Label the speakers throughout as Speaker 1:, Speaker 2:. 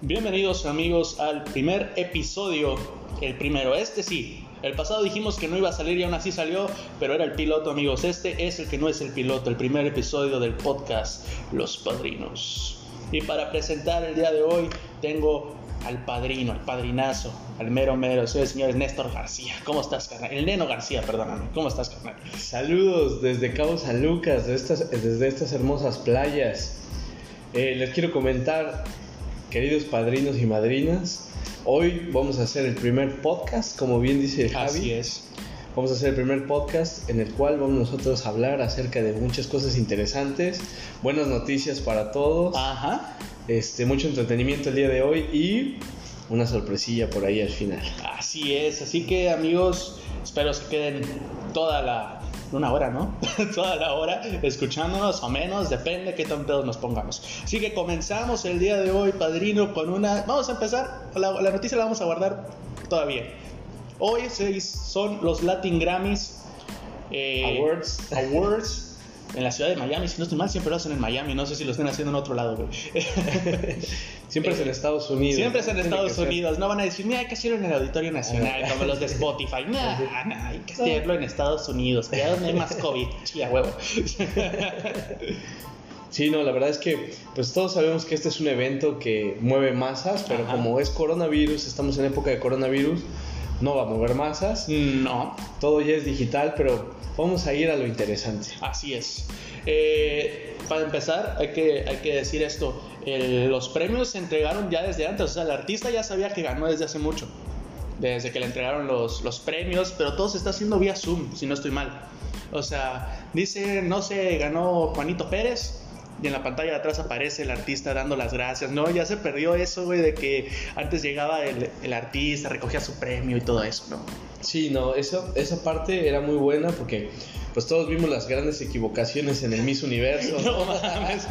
Speaker 1: Bienvenidos amigos al primer episodio, el primero, este sí. El pasado dijimos que no iba a salir y aún así salió, pero era el piloto amigos. Este es el que no es el piloto, el primer episodio del podcast Los Padrinos. Y para presentar el día de hoy tengo al padrino, al padrinazo, al mero mero, soy el señor Néstor García. ¿Cómo estás, carnal? El Neno García, perdóname. ¿Cómo estás, carnal?
Speaker 2: Saludos desde Cabo San Lucas, desde estas, hermosas playas. Eh, les quiero comentar, queridos padrinos y madrinas, hoy vamos a hacer el primer podcast, como bien dice Javi.
Speaker 1: Así es.
Speaker 2: Vamos a hacer el primer podcast en el cual vamos nosotros a hablar acerca de muchas cosas interesantes, buenas noticias para todos,
Speaker 1: Ajá.
Speaker 2: este, mucho entretenimiento el día de hoy y una sorpresilla por ahí al final.
Speaker 1: Así es. Así que amigos, espero se queden toda la una hora, ¿no? Toda la hora escuchándonos o menos, depende qué tan pedos nos pongamos. Así que comenzamos el día de hoy, padrino, con una... Vamos a empezar, la, la noticia la vamos a guardar todavía. Hoy se- son los Latin Grammys eh,
Speaker 2: Awards.
Speaker 1: Awards en la ciudad de Miami. Si no estoy mal, siempre lo hacen en Miami. No sé si lo estén haciendo en otro lado, güey.
Speaker 2: Siempre es en Estados Unidos.
Speaker 1: Siempre es en Estados. Unidos. No van a decir, mira, hay que hacerlo en el Auditorio Nacional, como los de Spotify. No, hay que hacerlo en Estados Unidos, que es donde hay más COVID. Chía, huevo.
Speaker 2: Sí, no, la verdad es que pues todos sabemos que este es un evento que mueve masas, pero
Speaker 1: Ajá.
Speaker 2: como es coronavirus, estamos en época de coronavirus, no va a mover masas,
Speaker 1: No,
Speaker 2: todo ya es digital, pero vamos a ir a lo interesante.
Speaker 1: así es. Eh, para empezar, hay que, hay que decir esto. El- los premios se entregaron ya desde antes. O sea, el artista ya sabía que ganó desde hace mucho. Desde que le entregaron los, los premios, pero todo se está haciendo vía Zoom, si no estoy mal. O sea, dice, no sé, ganó Juanito Pérez. Y en la pantalla de atrás aparece el artista dando las gracias. No, ya se perdió eso, güey, de que antes llegaba el, el artista, recogía su premio y todo eso, ¿no?
Speaker 2: Sí, no, eso, esa parte era muy buena porque pues todos vimos las grandes equivocaciones en el Miss Universo.
Speaker 1: No mames.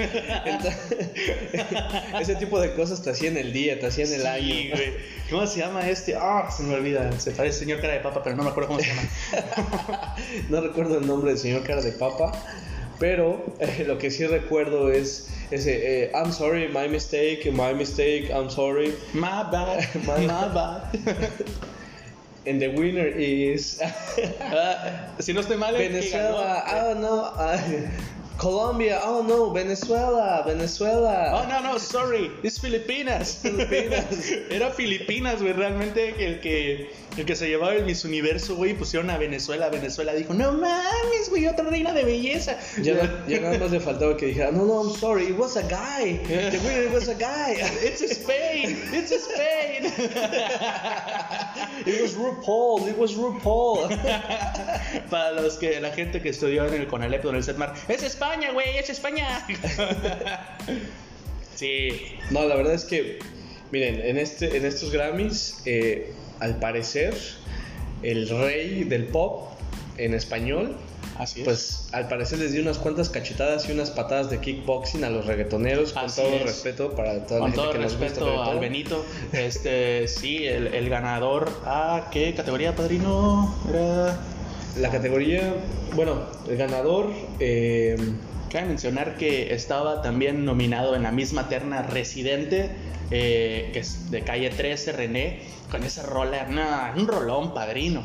Speaker 2: Entonces, ese tipo de cosas te hacían el día, te hacían el
Speaker 1: Sí,
Speaker 2: año.
Speaker 1: güey. ¿Cómo se llama este? Ah, se me olvida. Se parece señor cara de papa, pero no me acuerdo cómo se llama.
Speaker 2: No recuerdo el nombre del señor cara de papa, pero eh, lo que sí recuerdo es ese eh, I'm sorry, my mistake, my mistake, I'm sorry.
Speaker 1: My bad, my, my bad.
Speaker 2: And the winner is
Speaker 1: Ah, si no estoy mal, el que
Speaker 2: Venezuela.
Speaker 1: ganó-
Speaker 2: Oh no, ah, Colombia. Oh no, Venezuela, Venezuela.
Speaker 1: Oh, no, no, sorry. Es Filipinas.
Speaker 2: Filipinas.
Speaker 1: Era Filipinas, güey. Realmente el que, el que se llevaba el Miss Universo, güey, pusieron a Venezuela. Venezuela dijo, no mames, güey, otra reina de belleza.
Speaker 2: Ya, na- ya nada más le faltaba que dijera, no, no, I'm sorry, it was a guy. The winner was a guy.
Speaker 1: It's Spain, it's Spain.
Speaker 2: It was RuPaul, it was RuPaul.
Speaker 1: Para los que, la gente que estudió en el Conalep en el CETMAR, es España, güey, es España. sí,
Speaker 2: No, la verdad es que, miren, en, este, en estos Grammys, eh, al parecer, el rey del pop en español,
Speaker 1: así es.
Speaker 2: pues al parecer les dio unas cuantas cachetadas y unas patadas de kickboxing a los reggaetoneros, con
Speaker 1: Así
Speaker 2: todo
Speaker 1: es.
Speaker 2: respeto para toda
Speaker 1: Con
Speaker 2: la gente
Speaker 1: todo
Speaker 2: que nos gusta el
Speaker 1: respeto al. Benito, este, sí, el, el ganador, ¿a qué categoría, padrino? Era...
Speaker 2: La categoría, bueno, el ganador, eh,
Speaker 1: Cabe mencionar que estaba también nominado en la misma terna Residente, eh, que es de calle 13, René, con esa rola, nah, un rolón, padrino.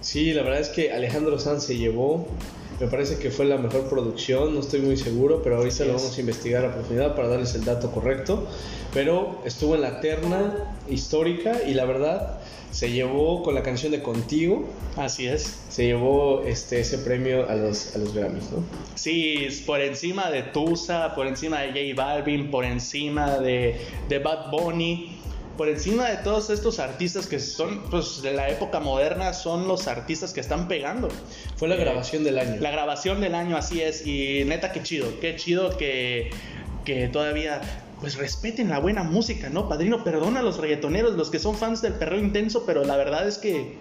Speaker 2: sí, la verdad es que Alejandro Sanz se llevó, me parece que fue la mejor producción, no estoy muy seguro, pero ahorita lo vamos a investigar a profundidad para darles el dato correcto, pero estuvo en la terna histórica y la verdad se llevó con la canción de Contigo,
Speaker 1: Así es.
Speaker 2: se llevó este, ese premio a los, a los Grammys, ¿no?
Speaker 1: Sí, por encima de Tusa, por encima de J Balvin, por encima de, de Bad Bunny, por encima de todos estos artistas que son, pues, de la época moderna, son los artistas que están pegando.
Speaker 2: Fue la
Speaker 1: Eh,
Speaker 2: grabación del año.
Speaker 1: La grabación del año, así es. Y neta, qué chido. Qué chido que, que todavía pues respeten la buena música, ¿no? Padrino, perdona a los reggaetoneros, los que son fans del perreo intenso, pero la verdad es que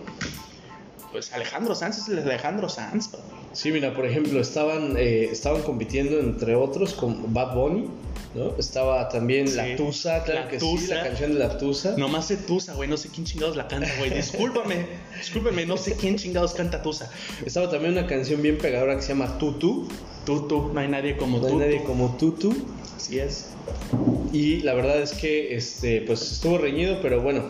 Speaker 1: pues Alejandro Sanz es el Alejandro Sanz.
Speaker 2: Sí, mira, por ejemplo, estaban, eh, estaban compitiendo entre otros con Bad Bunny, ¿no? Estaba también
Speaker 1: Sí.
Speaker 2: La Tusa, claro
Speaker 1: La
Speaker 2: que sí,
Speaker 1: Tusa.
Speaker 2: la canción de La Tusa.
Speaker 1: Nomás sé Tusa, güey, no sé quién chingados la canta, güey. Discúlpame, discúlpame, no sé quién chingados canta Tusa.
Speaker 2: Estaba también una canción bien pegadora que se llama Tutu.
Speaker 1: Tutu, no hay nadie como
Speaker 2: No hay
Speaker 1: Tutu.
Speaker 2: nadie como Tutu.
Speaker 1: Así es.
Speaker 2: Y la verdad es que este, pues estuvo reñido, pero bueno.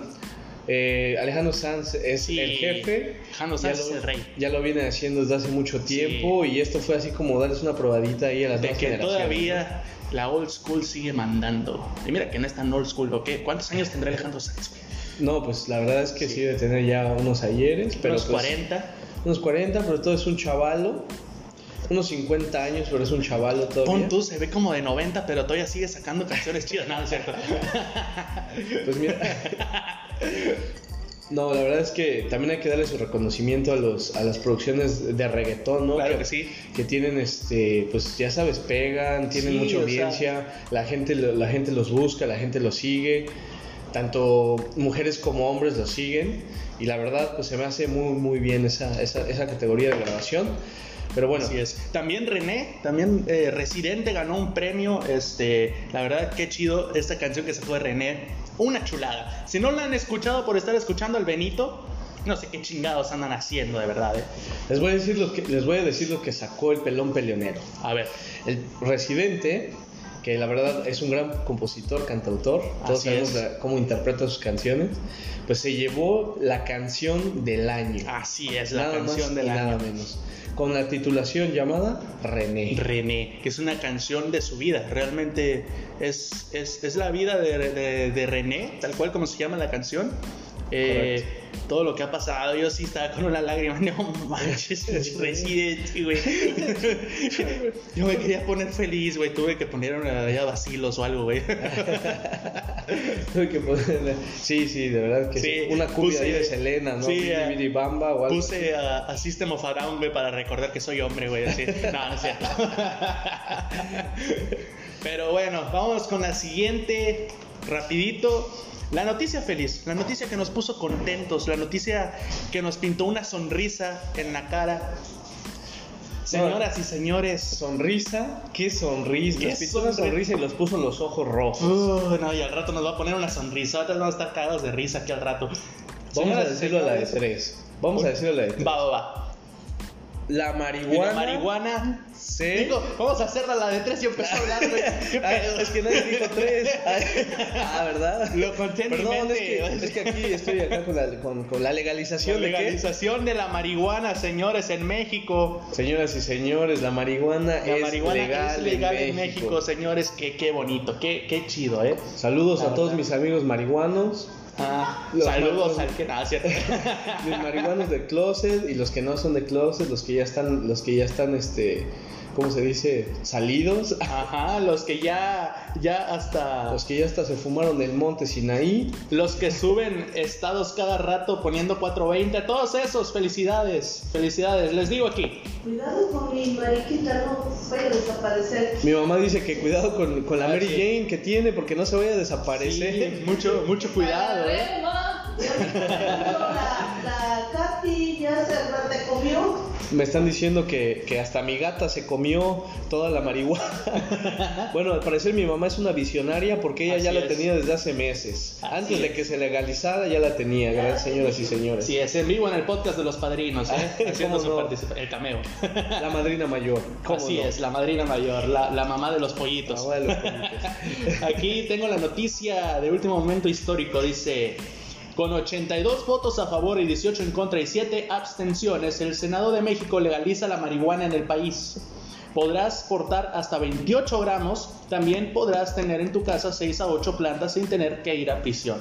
Speaker 2: Eh, Alejandro Sanz es
Speaker 1: Sí,
Speaker 2: el jefe.
Speaker 1: Alejandro Sanz
Speaker 2: lo-
Speaker 1: es el rey.
Speaker 2: Ya lo viene haciendo desde hace mucho tiempo y esto fue así como darles una probadita ahí a las
Speaker 1: De
Speaker 2: nuevas
Speaker 1: que todavía la old school sigue mandando. Y mira que no es tan old school, ¿o qué? ¿Cuántos años tendrá Alejandro Sanz? güey?
Speaker 2: ¿no? Pues la verdad es que sí, debe tener ya unos ayeres, pero
Speaker 1: Unos
Speaker 2: pues,
Speaker 1: 40.
Speaker 2: unos 40, pero todo es un chavalo. Unos 50 años, pero es un chavalo todavía.
Speaker 1: Pon tú, se ve como de 90, pero todavía sigue sacando canciones chidas. No, no es cierto.
Speaker 2: Pues mira. No, la verdad es que también hay que darle su reconocimiento a los a las producciones de reggaetón, ¿no?
Speaker 1: Claro que sí.
Speaker 2: que tienen este, pues ya sabes, pegan, tienen
Speaker 1: Sí,
Speaker 2: mucha audiencia, la gente la gente los busca, la gente los sigue. Tanto mujeres como hombres los siguen y la verdad pues se me hace muy muy bien esa, esa, esa categoría de grabación. Pero bueno,
Speaker 1: Así es. También René, también eh, Residente ganó un premio. Este, la verdad, qué chido esta canción que sacó de René. Una chulada. Si no la han escuchado por estar escuchando al Benito, no sé qué chingados andan haciendo, de verdad. ¿eh?
Speaker 2: les voy a decir lo que les voy a decir lo que sacó el pelón peleonero.
Speaker 1: A ver,
Speaker 2: El Residente, que la verdad es un gran compositor, cantautor, todos
Speaker 1: Así
Speaker 2: sabemos la- cómo interpreta sus canciones, pues se llevó la canción del año.
Speaker 1: así es la
Speaker 2: nada
Speaker 1: canción
Speaker 2: más
Speaker 1: del
Speaker 2: y nada
Speaker 1: año.
Speaker 2: menos. Con la titulación llamada René.
Speaker 1: René, que es una canción de su vida. Realmente es, es, es la vida de, de- de René, tal cual como se llama la canción. Eh, todo lo que ha pasado, yo sí estaba con una lágrima. No manches, es Resident, güey. Yo me quería poner feliz, güey. Tuve que poner una ya vacilos o algo, güey.
Speaker 2: Tuve que ponerle- Sí, sí, de verdad que
Speaker 1: Sí,
Speaker 2: sí. Una cumbia
Speaker 1: puse-
Speaker 2: ahí de Selena, ¿no?
Speaker 1: sí, eh,
Speaker 2: Bidi Bamba o algo.
Speaker 1: Puse a, a System of a Down, güey, para recordar que soy hombre, güey. Así. No, no es cierto. Pero bueno, vamos con la siguiente, rapidito. La noticia feliz, la noticia que nos puso contentos, la noticia que nos pintó una sonrisa en la cara. Señoras y señores.
Speaker 2: Sonrisa, qué sonrisa. Nos pintó una
Speaker 1: sonrisa.
Speaker 2: y los puso los ojos rojos.
Speaker 1: Uh, no, y al rato nos va a poner una sonrisa. Ahorita vamos a estar cagados de risa aquí al rato.
Speaker 2: Vamos a
Speaker 1: Señoras
Speaker 2: decirlo a la de tres. Vamos a decirlo a la de tres.
Speaker 1: Va, va, va.
Speaker 2: La marihuana.
Speaker 1: la marihuana.
Speaker 2: se.
Speaker 1: Digo, vamos a hacerla la de tres y empezó a hablar, güey. ¿Qué
Speaker 2: Ah, es que nadie dijo tres. ah, ¿verdad?
Speaker 1: Lo conté
Speaker 2: Perdón, es que, es que aquí estoy acá con la, con, con la
Speaker 1: La
Speaker 2: legalización de qué?
Speaker 1: legalización de la marihuana, señores, en México.
Speaker 2: Señoras y señores, la marihuana,
Speaker 1: La
Speaker 2: es,
Speaker 1: marihuana
Speaker 2: legal
Speaker 1: es legal
Speaker 2: en
Speaker 1: en
Speaker 2: México.
Speaker 1: México, señores. Qué, qué bonito, qué, qué chido, ¿eh?
Speaker 2: Saludos
Speaker 1: La
Speaker 2: a todos mis amigos marihuanos,
Speaker 1: Ah,
Speaker 2: Los
Speaker 1: saludos al que nada, ¿cierto?
Speaker 2: mis marihuanos de closet y los que no son de closet, los que ya están, los que ya están, este, ¿cómo se dice? Salidos,
Speaker 1: Ajá, los que ya, ya hasta.
Speaker 2: los que ya hasta se fumaron el monte Sinaí.
Speaker 1: Los que suben estados cada rato poniendo 420, a todos esos, felicidades, felicidades, les digo aquí.
Speaker 3: Cuidado con mi mariquita, no vaya a desaparecer.
Speaker 2: Mi mamá dice que cuidado con, con la
Speaker 1: Ah,
Speaker 2: Mary
Speaker 1: sí.
Speaker 2: Jane que tiene porque no se vaya a desaparecer.
Speaker 1: Sí, mucho, mucho cuidado, eh.
Speaker 3: La, la Katy, ya se.
Speaker 2: Me están diciendo que, que hasta mi gata se comió toda la marihuana. bueno, al parecer mi mamá es una visionaria porque ella ya la
Speaker 1: es.
Speaker 2: tenía desde hace meses.
Speaker 1: Así
Speaker 2: Antes de que se legalizara ya la tenía, gracias señoras y señores.
Speaker 1: Sí, es en vivo en el podcast de los padrinos, ¿eh? haciendo
Speaker 2: ¿Cómo
Speaker 1: su
Speaker 2: no?
Speaker 1: el cameo.
Speaker 2: La madrina mayor. ¿Cómo
Speaker 1: Así
Speaker 2: no?
Speaker 1: es, la madrina mayor, la, la mamá de los pollitos.
Speaker 2: Mamá de los pollitos.
Speaker 1: Aquí tengo la noticia de último momento histórico. Dice, con 82 votos a favor y 18 en contra y 7 abstenciones, el Senado de México legaliza la marihuana en el país. Podrás portar hasta 28 gramos, también podrás tener en tu casa 6 a 8 plantas sin tener que ir a prisión.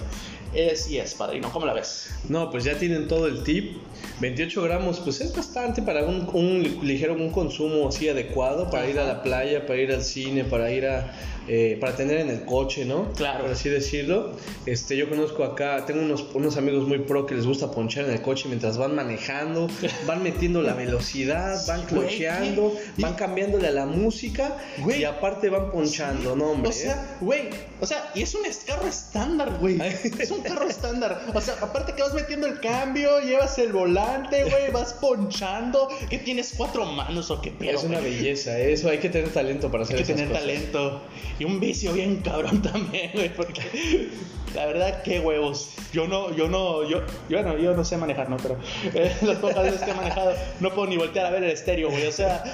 Speaker 1: Eh, sí es, padrino, ¿cómo la ves?
Speaker 2: No, pues ya tienen todo el tip. 28 gramos, pues es bastante para un, un ligero un consumo así adecuado, para ir a la playa, para ir al cine, para ir a... eh, para tener en el coche, ¿no?
Speaker 1: Claro.
Speaker 2: Por así decirlo. Este, yo conozco acá, tengo unos, unos amigos muy pro que les gusta ponchar en el coche mientras van manejando, van metiendo la velocidad, van clocheando, van cambiándole a la música
Speaker 1: Güey.
Speaker 2: y aparte van ponchando, no hombre.
Speaker 1: O sea, güey, o sea, y es un carro estándar, güey. Es un carro estándar. O sea, aparte que vas metiendo el cambio, llevas el volante, güey, vas ponchando. ¿Qué tienes cuatro manos o qué
Speaker 2: ¿eh?
Speaker 1: pedo?
Speaker 2: es una
Speaker 1: güey?
Speaker 2: belleza, eso hay que tener talento para hacer
Speaker 1: Hay que
Speaker 2: esas
Speaker 1: tener
Speaker 2: cosas.
Speaker 1: talento. Y un vicio bien cabrón también, güey, porque la verdad, qué huevos. Yo no, yo no, yo, yo no, yo no sé manejar, ¿no? Pero eh, las pocas veces que he manejado, no puedo ni voltear a ver el estéreo, güey. O sea,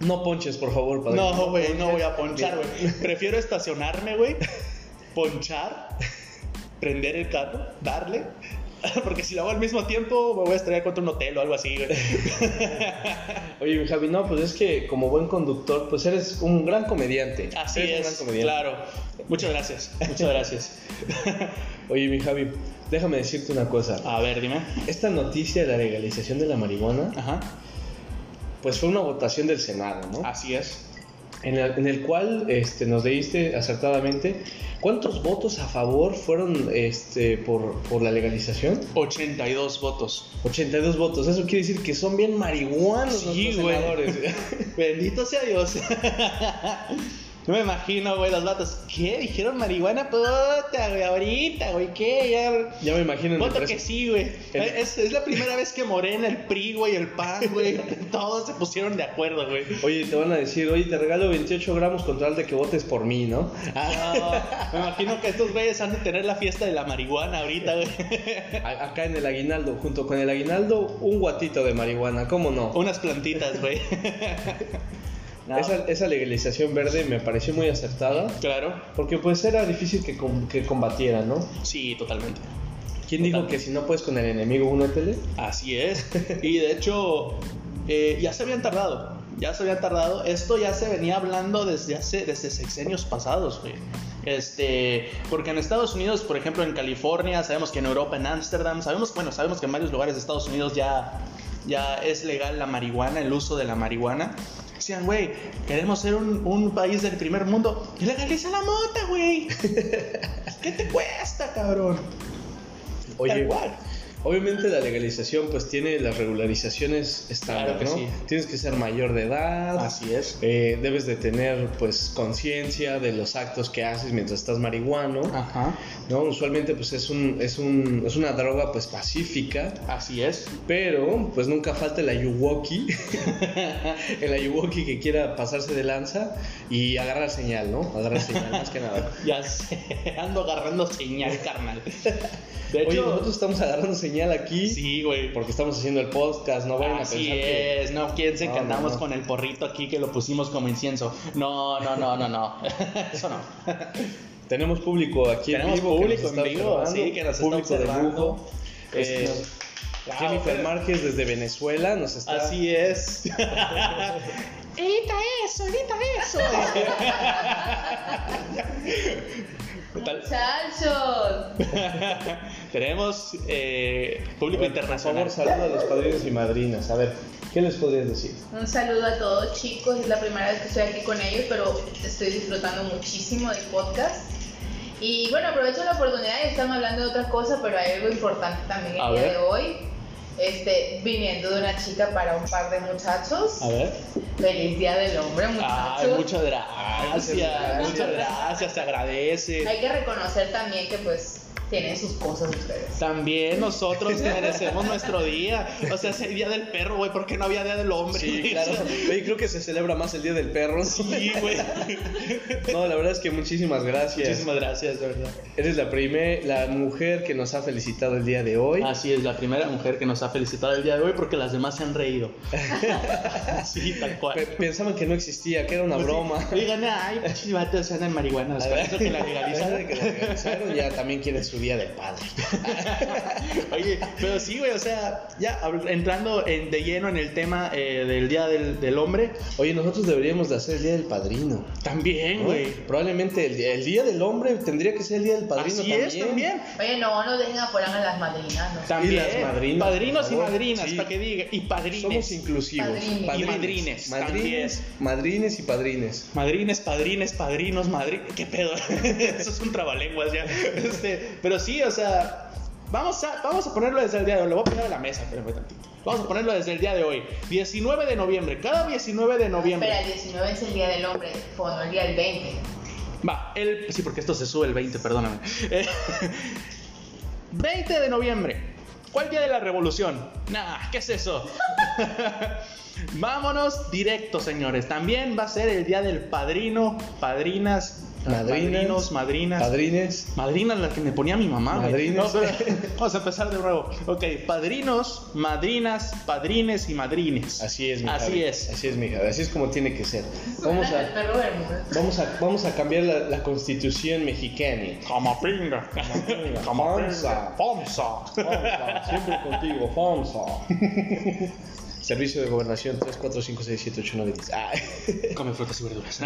Speaker 2: No ponches, por favor, padrino.
Speaker 1: No, güey, no voy a ponchar, güey. Prefiero estacionarme, güey, ponchar, prender el carro, darle. Porque si lo hago al mismo tiempo, me voy a estrellar contra un hotel o algo así, güey.
Speaker 2: Oye, mi Javi, no, pues es que como buen conductor, pues eres un gran comediante.
Speaker 1: Así
Speaker 2: Eres un
Speaker 1: es,
Speaker 2: gran comediante.
Speaker 1: claro. Muchas gracias, muchas gracias.
Speaker 2: Oye, mi Javi, déjame decirte una cosa.
Speaker 1: A ver, dime.
Speaker 2: Esta noticia de la legalización de la marihuana,
Speaker 1: Ajá,
Speaker 2: pues fue una votación del Senado, ¿no?
Speaker 1: así es.
Speaker 2: En el, en el cual este, nos leíste acertadamente cuántos votos a favor fueron este, por, por la legalización.
Speaker 1: 82 votos.
Speaker 2: 82 votos, eso quiere decir que son bien marihuanos
Speaker 1: Sí, güey.
Speaker 2: senadores.
Speaker 1: Bendito sea Dios. No me imagino, güey, los vatos. ¿Qué? ¿Dijeron marihuana? Puta, güey, ahorita, güey, ¿qué? Ya...
Speaker 2: ya me imagino
Speaker 1: Voto que sí, güey.
Speaker 2: El-
Speaker 1: Es, es la primera vez que Morena, el PRI, güey, el PAN, güey, todos se pusieron de acuerdo, güey.
Speaker 2: Oye, te van a decir, oye, te regalo 28 gramos con tal de que votes por mí, ¿no?
Speaker 1: Ah, me imagino que estos güeyes han de tener la fiesta de la marihuana ahorita, güey.
Speaker 2: Acá en el aguinaldo, junto con el aguinaldo, un guatito de marihuana, ¿cómo no?
Speaker 1: Unas plantitas, güey. No,
Speaker 2: Esa, esa legalización verde me pareció muy acertada,
Speaker 1: Claro.
Speaker 2: porque pues era difícil que, com- que combatiera, ¿no?
Speaker 1: Sí, totalmente.
Speaker 2: ¿Quién dijo
Speaker 1: Totalmente.
Speaker 2: que si no puedes con el enemigo, únetele?
Speaker 1: Así es. Y de hecho, eh, ya se habían tardado. Ya se habían tardado. Esto ya se venía hablando desde hace, desde sexenios pasados, güey. Este, porque en Estados Unidos, por ejemplo, en California, sabemos que en Europa, en Ámsterdam, sabemos, bueno, sabemos que en varios lugares de Estados Unidos ya, ya es legal la marihuana, el uso de la marihuana. Decían, güey, queremos ser un, un país del primer mundo. Legaliza la mota, güey. ¿Qué te cuesta, cabrón?
Speaker 2: Oye,
Speaker 1: Tal cual.
Speaker 2: Obviamente la legalización pues tiene las regularizaciones estándar,
Speaker 1: Claro
Speaker 2: ¿no?
Speaker 1: sí.
Speaker 2: Tienes que ser mayor de edad.
Speaker 1: Así es.
Speaker 2: eh, debes de tener pues conciencia de los actos que haces mientras estás marihuano,
Speaker 1: Ajá.
Speaker 2: ¿no? Usualmente pues es un, es un es una droga pues pacífica,
Speaker 1: Así es.
Speaker 2: pero pues nunca falta el ayuwoki, el ayuwoki que quiera pasarse de lanza y agarrar señal, ¿no? Agarrar señal más que nada.
Speaker 1: Ya sé, ando agarrando señal, carnal. De
Speaker 2: Oye,
Speaker 1: hecho,
Speaker 2: nosotros estamos agarrando señal aquí
Speaker 1: sí, güey.
Speaker 2: porque estamos haciendo el podcast, no vayan a
Speaker 1: Así
Speaker 2: pensar que
Speaker 1: es, no piensen que
Speaker 2: No, no,
Speaker 1: andamos
Speaker 2: no.
Speaker 1: con el porrito aquí que lo pusimos como incienso. No, no, no, no, no. Eso no.
Speaker 2: tenemos público aquí
Speaker 1: Tenemos
Speaker 2: en vivo.
Speaker 1: público en
Speaker 2: está
Speaker 1: vivo, sí, que nos está
Speaker 2: público de
Speaker 1: observando.
Speaker 2: lujo.
Speaker 1: Eh, wow,
Speaker 2: Jennifer
Speaker 1: pero-
Speaker 2: Márquez desde Venezuela nos está.
Speaker 1: Así es. Edita eso, edita eso. ¿Qué tal?
Speaker 4: Muchachos,
Speaker 1: Tenemos eh, público internacional.
Speaker 2: Por favor, saluda a los padrinos y madrinas. A ver, ¿qué les podrías decir?
Speaker 4: un saludo a todos chicos, es la primera vez que estoy aquí con ellos, pero estoy disfrutando muchísimo del podcast. Y bueno, aprovecho la oportunidad y estamos hablando de otra cosa, pero hay algo importante también el
Speaker 1: A
Speaker 4: día
Speaker 1: ver.
Speaker 4: de hoy. Este, viniendo de una chica para un par de muchachos.
Speaker 1: A ver.
Speaker 4: Feliz Día del Hombre, muchachos.
Speaker 1: Ay, muchas gracias.
Speaker 2: gracias.
Speaker 1: Muchas gracias, se agradece.
Speaker 4: Hay que reconocer también que pues tienen sus cosas ustedes.
Speaker 1: También nosotros merecemos nuestro día. O sea, es el día del perro, güey, porque no había día del hombre.
Speaker 2: Sí,
Speaker 1: güey?
Speaker 2: claro. Oye, creo que se celebra más el Día del Perro.
Speaker 1: Sí, güey.
Speaker 2: No, la verdad es que muchísimas gracias.
Speaker 1: Muchísimas gracias, de verdad.
Speaker 2: Eres la primer, la mujer que nos ha felicitado el día de hoy.
Speaker 1: Así es, la primera mujer que nos ha felicitado el día de hoy porque las demás se han reído. Sí, tal cual.
Speaker 2: Pe- pensaban que no existía, que era una
Speaker 1: Pues sí.
Speaker 2: broma.
Speaker 1: Digan, ay, pinches vatos se andan marihuana.
Speaker 2: A ver,
Speaker 1: que la legalizaron.
Speaker 2: ahora que la legalizaron, ya también quiere su día del padre.
Speaker 1: Oye, pero sí, güey, o sea, ya entrando en- de lleno en el tema eh, del Día del, del Hombre,
Speaker 2: Oye, nosotros deberíamos de hacer el día del padrino.
Speaker 1: también,
Speaker 2: ¿no?
Speaker 1: güey.
Speaker 2: Probablemente el, día- el día del hombre tendría que ser el día del padrino
Speaker 1: Así
Speaker 2: también.
Speaker 1: es, también.
Speaker 4: Oye, no, no dejen afuera a las madrinas, ¿no?
Speaker 1: También.
Speaker 2: las madrinas,
Speaker 1: Padrinos y madrinas,
Speaker 2: Sí.
Speaker 1: para que diga. Y padrines.
Speaker 2: Somos inclusivos.
Speaker 4: Padrines.
Speaker 1: Y madrines,
Speaker 2: Madrines, madrines y padrines.
Speaker 1: Madrines, padrines, padrinos, madrines. ¿Qué pedo? Eso es un trabalenguas ya. Este, pero sí, o sea, vamos a, vamos a ponerlo desde el día de hoy. Lo voy a poner a la mesa, espérame tantito. Vamos a ponerlo desde el día de hoy. 19 de noviembre. Cada 19 de noviembre.
Speaker 4: Espera, el 19 es el día del hombre, fue no el día del 20.
Speaker 1: Va, el. Sí, porque esto se sube el 20, perdóname. Eh, 20 de noviembre. ¿Cuál día de la revolución? Nah, ¿qué es eso? Vámonos directo, señores. También va a ser el día del padrino, padrinas,
Speaker 2: Madrinas,
Speaker 1: padrinos, madrinas.
Speaker 2: Padrines.
Speaker 1: Madrina la que me ponía mi mamá.
Speaker 2: Madrinas.
Speaker 1: No, vamos a empezar de nuevo. Ok, padrinos, madrinas, padrines y madrines.
Speaker 2: Así es, mi
Speaker 1: Así
Speaker 2: Javi.
Speaker 1: es.
Speaker 2: Así es, mi Javi. Así es como tiene que ser. Vamos a,
Speaker 4: Bermúdez.
Speaker 2: vamos a, vamos a cambiar la, la constitución mexicana.
Speaker 1: Como pinga.
Speaker 2: pinga.
Speaker 1: Como
Speaker 2: Fonsa.
Speaker 1: pinga. Fonsa.
Speaker 2: Fonsa, siempre contigo, Fonsa. Servicio de Gobernación 3, 4, 5, 6, 7, 8, 9, 10. Ah,
Speaker 1: Come frutas y verduras.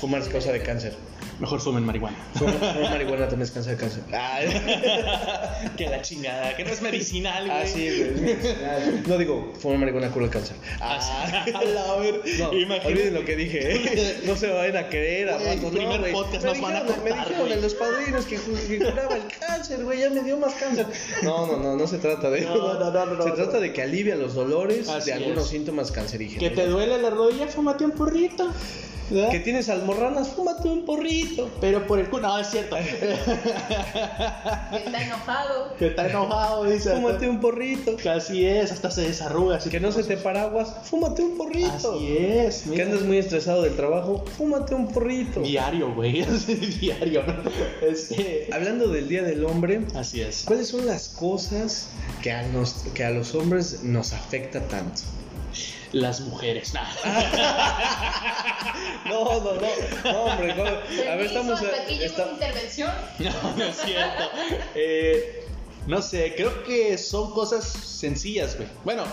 Speaker 2: fumar es causa de cáncer.
Speaker 1: Mejor fumen marihuana.
Speaker 2: Fumar, fumar marihuana también es causa de cáncer. Ah,
Speaker 1: que la chingada, que no es medicinal, güey.
Speaker 2: ah, sí, güey. No digo, fumar marihuana cura el cáncer.
Speaker 1: Ah,
Speaker 2: Ah,
Speaker 1: a la ver.
Speaker 2: No, olviden lo que dije. ¿eh? No se vayan a creer,
Speaker 1: Güey,
Speaker 2: rato,
Speaker 1: primer
Speaker 2: no,
Speaker 1: podcast
Speaker 2: Me
Speaker 1: nos van a
Speaker 2: dijeron- Me
Speaker 1: cortar,
Speaker 2: dijeron en los padrinos que, que curaba el cáncer, güey. Ya me dio más cáncer. No, no, no, no se trata de eso.
Speaker 1: No, no, no, no,
Speaker 2: Se
Speaker 1: no.
Speaker 2: trata de que alivia los dolores
Speaker 1: Así
Speaker 2: de algunos
Speaker 1: es.
Speaker 2: síntomas cancerígenos.
Speaker 1: Que te duele la rodilla, fúmate un porrito. ¿verdad?
Speaker 2: Que tienes almorranas, fúmate un porrito.
Speaker 1: Pero por el culo, no, es cierto.
Speaker 4: Que está enojado.
Speaker 1: que está enojado, dice.
Speaker 2: Fúmate un porrito.
Speaker 1: Que así es, hasta se desarruga. así
Speaker 2: Que no se te paraguas, fúmate un porrito.
Speaker 1: Así es.
Speaker 2: Que
Speaker 1: mira.
Speaker 2: andas muy estresado del trabajo, fúmate un porrito.
Speaker 1: Diario, güey. Diario, ¿no? Este.
Speaker 2: Hablando del Día del Hombre,
Speaker 1: Así es.
Speaker 2: ¿cuáles son las cosas que a, nos- que a los hombres nos afecta tanto?
Speaker 1: Las mujeres. Nah.
Speaker 2: No, no, no, no, hombre, no. a ver,
Speaker 4: Permiso,
Speaker 2: estamos...
Speaker 4: hasta aquí llegó
Speaker 2: está-
Speaker 4: mi intervención.
Speaker 1: No, no es cierto. Eh, no sé, creo que son cosas sencillas, güey. Bueno,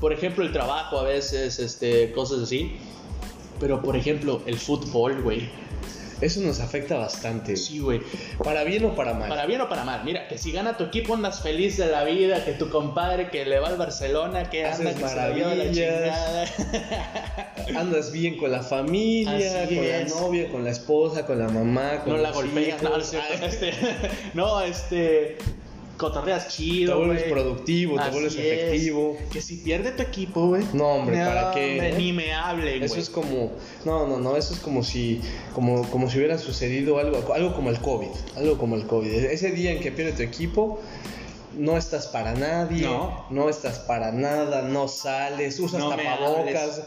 Speaker 1: por ejemplo, el trabajo a veces, este, cosas así. Pero, por ejemplo, el fútbol, güey.
Speaker 2: Eso nos afecta bastante.
Speaker 1: Sí, güey.
Speaker 2: Para bien o para mal.
Speaker 1: Para bien o para mal. Mira, que si gana tu equipo andas feliz de la vida, que tu compadre que le va al Barcelona, que anda
Speaker 2: Haces
Speaker 1: que se la lleva la
Speaker 2: maravillas. Andas bien con la familia,
Speaker 1: Así
Speaker 2: con
Speaker 1: es.
Speaker 2: la novia, con la esposa, con la mamá, con
Speaker 1: no la golpeas, no, este, no, este, cotorreas chido,
Speaker 2: Te vuelves productivo, te vuelves
Speaker 1: es.
Speaker 2: efectivo.
Speaker 1: Que si pierde tu equipo, güey.
Speaker 2: No, hombre, ¿para qué,
Speaker 1: hombre,
Speaker 2: eh?
Speaker 1: Ni me hablen,
Speaker 2: Eso es como, no, no, no, eso es como si, como, como si hubiera sucedido algo, algo como el COVID, algo como el COVID. Ese día en que pierde tu equipo, no estás para nadie,
Speaker 1: No.
Speaker 2: estás para nada, no sales, usas
Speaker 1: No
Speaker 2: tapabocas.